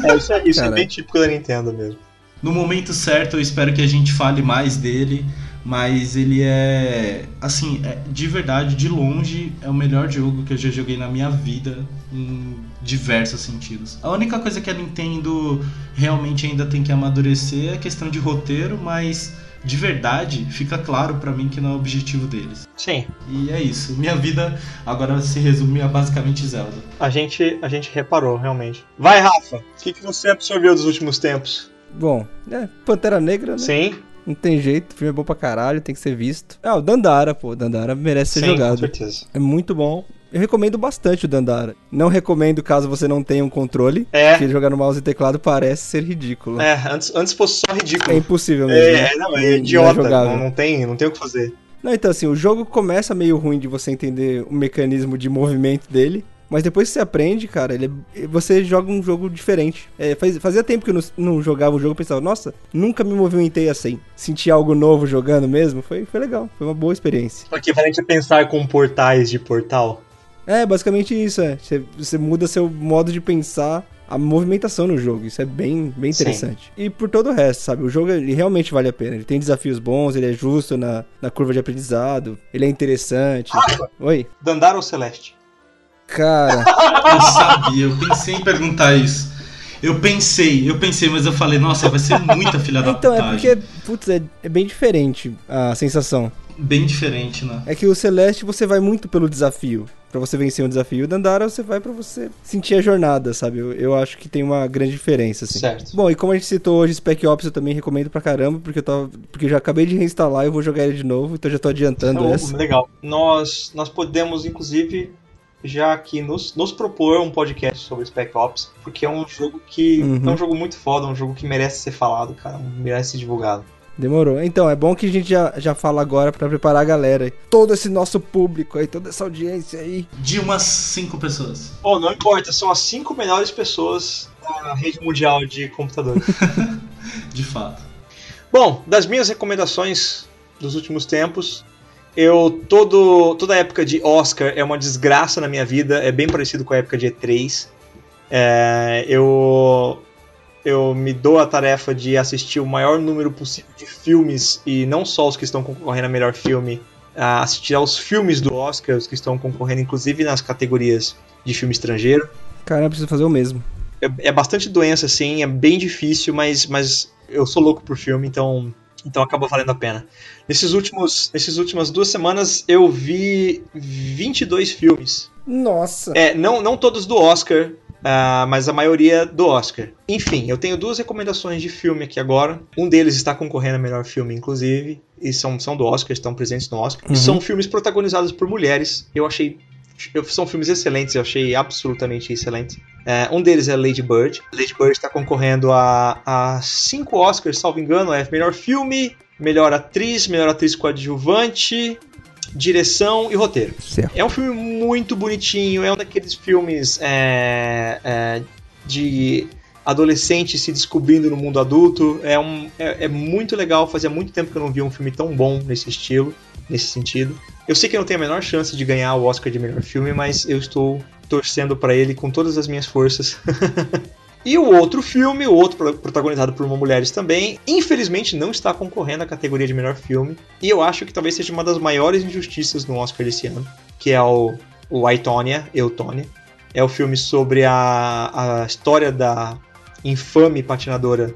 É, isso é, isso é bem típico da Nintendo mesmo. No momento certo, eu espero que a gente fale mais dele, mas ele é, assim, é- de verdade, de longe, é o melhor jogo que eu já joguei na minha vida, em diversos sentidos. A única coisa que a Nintendo realmente ainda tem que amadurecer é a questão de roteiro, mas de verdade, fica claro pra mim que não é o objetivo deles. Sim. E é isso. Minha vida agora se resume a basicamente Zelda. A gente, a gente reparou, realmente. Vai, Rafa. O que, que você absorveu dos últimos tempos? Bom, é, Pantera Negra, né? Sim, Não tem jeito, o filme é bom pra caralho, tem que ser visto. Ah, o Dandara, pô, Dandara merece ser sim, com jogado. certeza. É muito bom. Eu recomendo bastante o Dandara. Não recomendo caso você não tenha um controle, É. porque jogar no mouse e teclado parece ser ridículo. É, antes, antes fosse só É ridículo. impossível mesmo. É, né? não, Não- é não idiota. jogável. Não, não tem, não tem o que fazer. Não, então assim, o jogo começa meio ruim de você entender o mecanismo de movimento dele. Mas depois que você aprende, cara, ele é- você joga um jogo diferente. É, faz- fazia tempo que eu não, não jogava o jogo, eu pensava, nossa, nunca me movimentei assim. Senti algo novo jogando mesmo, foi, foi legal, foi uma boa experiência. O equivalente a pensar com portais de portal. É, basicamente isso, é. Você, você muda seu modo de pensar a movimentação no jogo. Isso é bem, bem Sim. interessante. E por todo o resto, sabe? O jogo ele realmente vale a pena. Ele tem desafios bons, ele é justo na, na curva de aprendizado, ele é interessante. Oi? Dandara ou Celeste? Cara, (laughs) Eu sabia, eu pensei em perguntar isso. Eu pensei, eu pensei, mas eu falei, nossa, vai ser muita filha da então é putagem. porque, putz, é, é bem diferente a sensação. Bem diferente, né? É que o Celeste você vai muito pelo desafio. Pra você vencer um desafio. O Dandara você vai pra você sentir a jornada, sabe? Eu, eu acho que tem uma grande diferença, assim. Certo. Bom, e como a gente citou hoje Spec Ops, eu também recomendo pra caramba, porque eu tava. Porque eu já acabei de reinstalar e eu vou jogar ele de novo, então eu já tô adiantando Então, essa. legal. Nós, nós podemos, inclusive, já aqui nos, nos propor um podcast sobre Spec Ops, porque é um jogo que. Uhum. É um jogo muito foda, um jogo que merece ser falado, cara. Merece ser divulgado. Demorou. Então, é bom que a gente já, já fala agora pra preparar a galera. Todo esse nosso público aí, toda essa audiência aí. De umas cinco pessoas. Pô, não importa, são as cinco melhores pessoas da rede mundial de computadores. (laughs) De fato. Bom, das minhas recomendações dos últimos tempos, eu todo toda época de Oscar é uma desgraça na minha vida, é bem parecido com a época de E3. É, eu eu me dou a tarefa de assistir o maior número possível de filmes e não só os que estão concorrendo a melhor filme, a assistir aos filmes do Oscar, os que estão concorrendo inclusive nas categorias de filme estrangeiro. Cara, eu preciso fazer o mesmo. É, é bastante doença, assim, é bem difícil, mas, mas eu sou louco por filme, então, então acaba valendo a pena. Nesses últimos, nessas últimas duas semanas eu vi 22 filmes. Nossa! É, não, não todos do Oscar, ah, mas a maioria do Oscar. Enfim, eu tenho duas recomendações de filme aqui agora. Um deles está concorrendo a melhor filme, inclusive, e são, são do Oscar, estão presentes no Oscar. Uhum. São filmes protagonizados por mulheres. Eu achei. São filmes excelentes, eu achei absolutamente excelentes. É, um deles é Lady Bird. Lady Bird está concorrendo a, a cinco Oscars, salvo engano. É melhor filme, melhor atriz, melhor atriz coadjuvante, direção e roteiro. Certo. É um filme muito bonitinho, é um daqueles filmes é, é, de adolescente se descobrindo no mundo adulto. É, um, é, é muito legal, fazia muito tempo que eu não via um filme tão bom nesse estilo, nesse sentido. Eu sei que não tenho a menor chance de ganhar o Oscar de melhor filme, mas eu estou torcendo para ele com todas as minhas forças. (laughs) E o outro filme, o outro pro- protagonizado por uma mulheres também, infelizmente não está concorrendo à categoria de melhor filme. E eu acho que talvez seja uma das maiores injustiças no Oscar desse ano, que é o, o I, Tonya. É o filme sobre a, a história da infame patinadora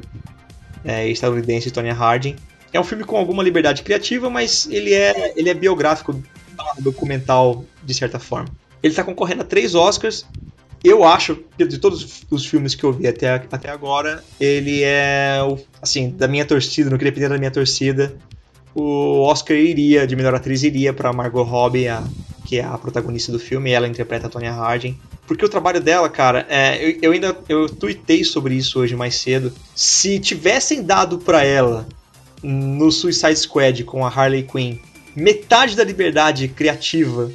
é, estadunidense Tonya Harding. É um filme com alguma liberdade criativa, mas ele é, ele é biográfico, documental de certa forma. Ele está concorrendo a três Oscars. Eu acho de todos os filmes que eu vi até, até agora, ele é, assim, da minha torcida, no que depender da minha torcida, o Oscar iria, de melhor atriz, iria para Margot Robbie, a- que é a protagonista do filme, ela interpreta a Tonya Harding. Porque o trabalho dela, cara, é, eu, eu ainda eu tuitei sobre isso hoje mais cedo. Se tivessem dado pra ela no Suicide Squad com a Harley Quinn metade da liberdade criativa,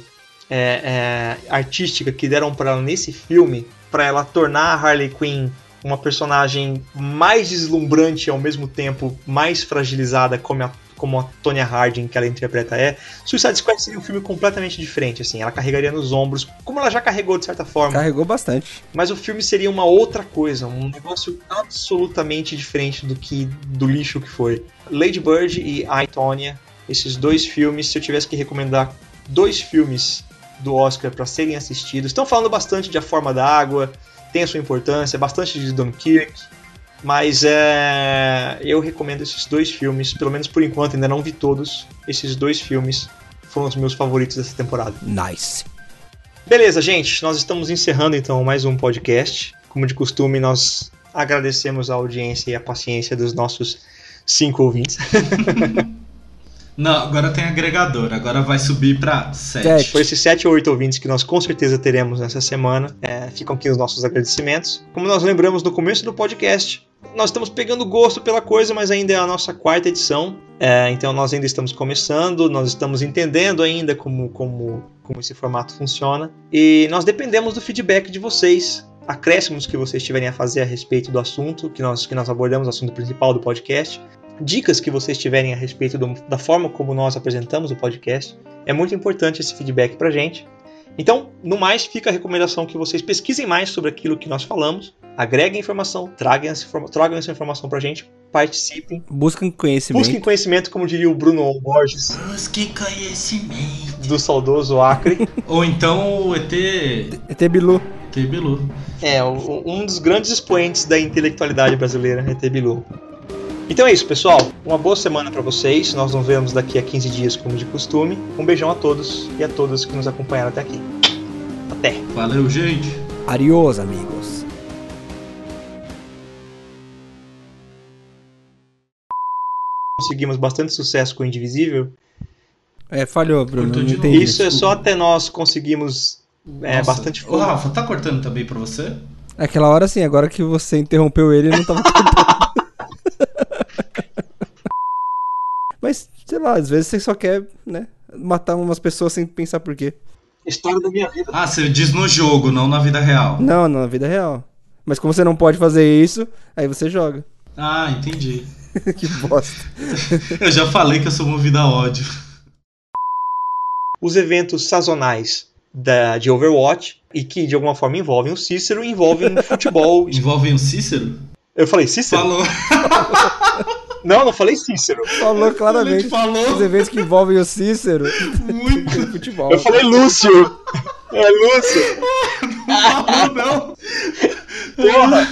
é, é, artística que deram pra ela nesse filme, pra ela tornar a Harley Quinn uma personagem mais deslumbrante e ao mesmo tempo mais fragilizada como a, como a Tonya Harding que ela interpreta é, Suicide Squad seria um filme completamente diferente, assim, ela carregaria nos ombros, como ela já carregou de certa forma, Carregou bastante. mas o filme seria uma outra coisa, um negócio absolutamente diferente do que do lixo que foi. Lady Bird e I, Tonya, esses dois filmes, se eu tivesse que recomendar dois filmes do Oscar para serem assistidos, estão falando bastante de A Forma da Água, tem a sua importância, bastante de Dunkirk, mas é, eu recomendo esses dois filmes, pelo menos por enquanto, ainda não vi todos. Esses dois filmes foram os meus favoritos dessa temporada. Nice. Beleza, gente, nós estamos encerrando então mais um podcast. Como de costume, nós agradecemos a audiência e a paciência dos nossos cinco ouvintes. (laughs) Não, agora tem agregador, agora vai subir pra 7. Sete. Por esses sete ou oito ouvintes que nós com certeza teremos nessa semana, é, ficam aqui os nossos agradecimentos. Como nós lembramos no começo do podcast, nós estamos pegando gosto pela coisa, mas ainda é a nossa quarta edição. É, então nós ainda estamos começando, nós estamos entendendo ainda como, como, como esse formato funciona e nós dependemos do feedback de vocês, acréscimos que vocês tiverem a fazer a respeito do assunto que nós, que nós abordamos, o assunto principal do podcast, dicas que vocês tiverem a respeito do, da forma como nós apresentamos o podcast. É muito importante esse feedback pra gente. Então, no mais, fica a recomendação que vocês pesquisem mais sobre aquilo que nós falamos, agreguem informação, tragam essa, tragam essa informação pra gente, participem. Busquem conhecimento. Busquem conhecimento, como diria o Bruno Borges. Busquem conhecimento. Do saudoso Acre. (laughs) Ou então o ET. ET Bilu. ET Bilu. É, um dos grandes expoentes da intelectualidade brasileira, ET Bilu. Então é isso, pessoal. Uma boa semana para vocês. Nós nos vemos daqui a 15 dias, como de costume. Um beijão a todos e a todas que nos acompanharam até aqui. Até. Valeu, gente. Adiós, amigos. Conseguimos bastante sucesso com o Indivisível. É, falhou, Bruno. Não entendi. Isso é só até nós conseguimos é, bastante Ô, Rafa, tá cortando também pra você? Aquela hora sim, agora que você interrompeu ele, não tava (laughs) cortando. Mas, sei lá, às vezes você só quer, né, matar umas pessoas sem pensar por quê. História da minha vida. Ah, você diz no jogo, não na vida real. Não, não na vida real. Mas como você não pode fazer isso, aí você joga. Ah, entendi. (laughs) que bosta. eu já falei que eu sou movido a ódio. Os eventos sazonais da, de Overwatch e que de alguma forma envolvem o Cícero envolvem futebol. (laughs) envolvem o Cícero? Eu falei Cícero? Falou. (laughs) Não, não falei Cícero. Falou claramente. Falou. Os eventos que envolvem o Cícero. Muito. futebol. Eu falei Lúcio. É Lúcio. Não falou, não. Porra.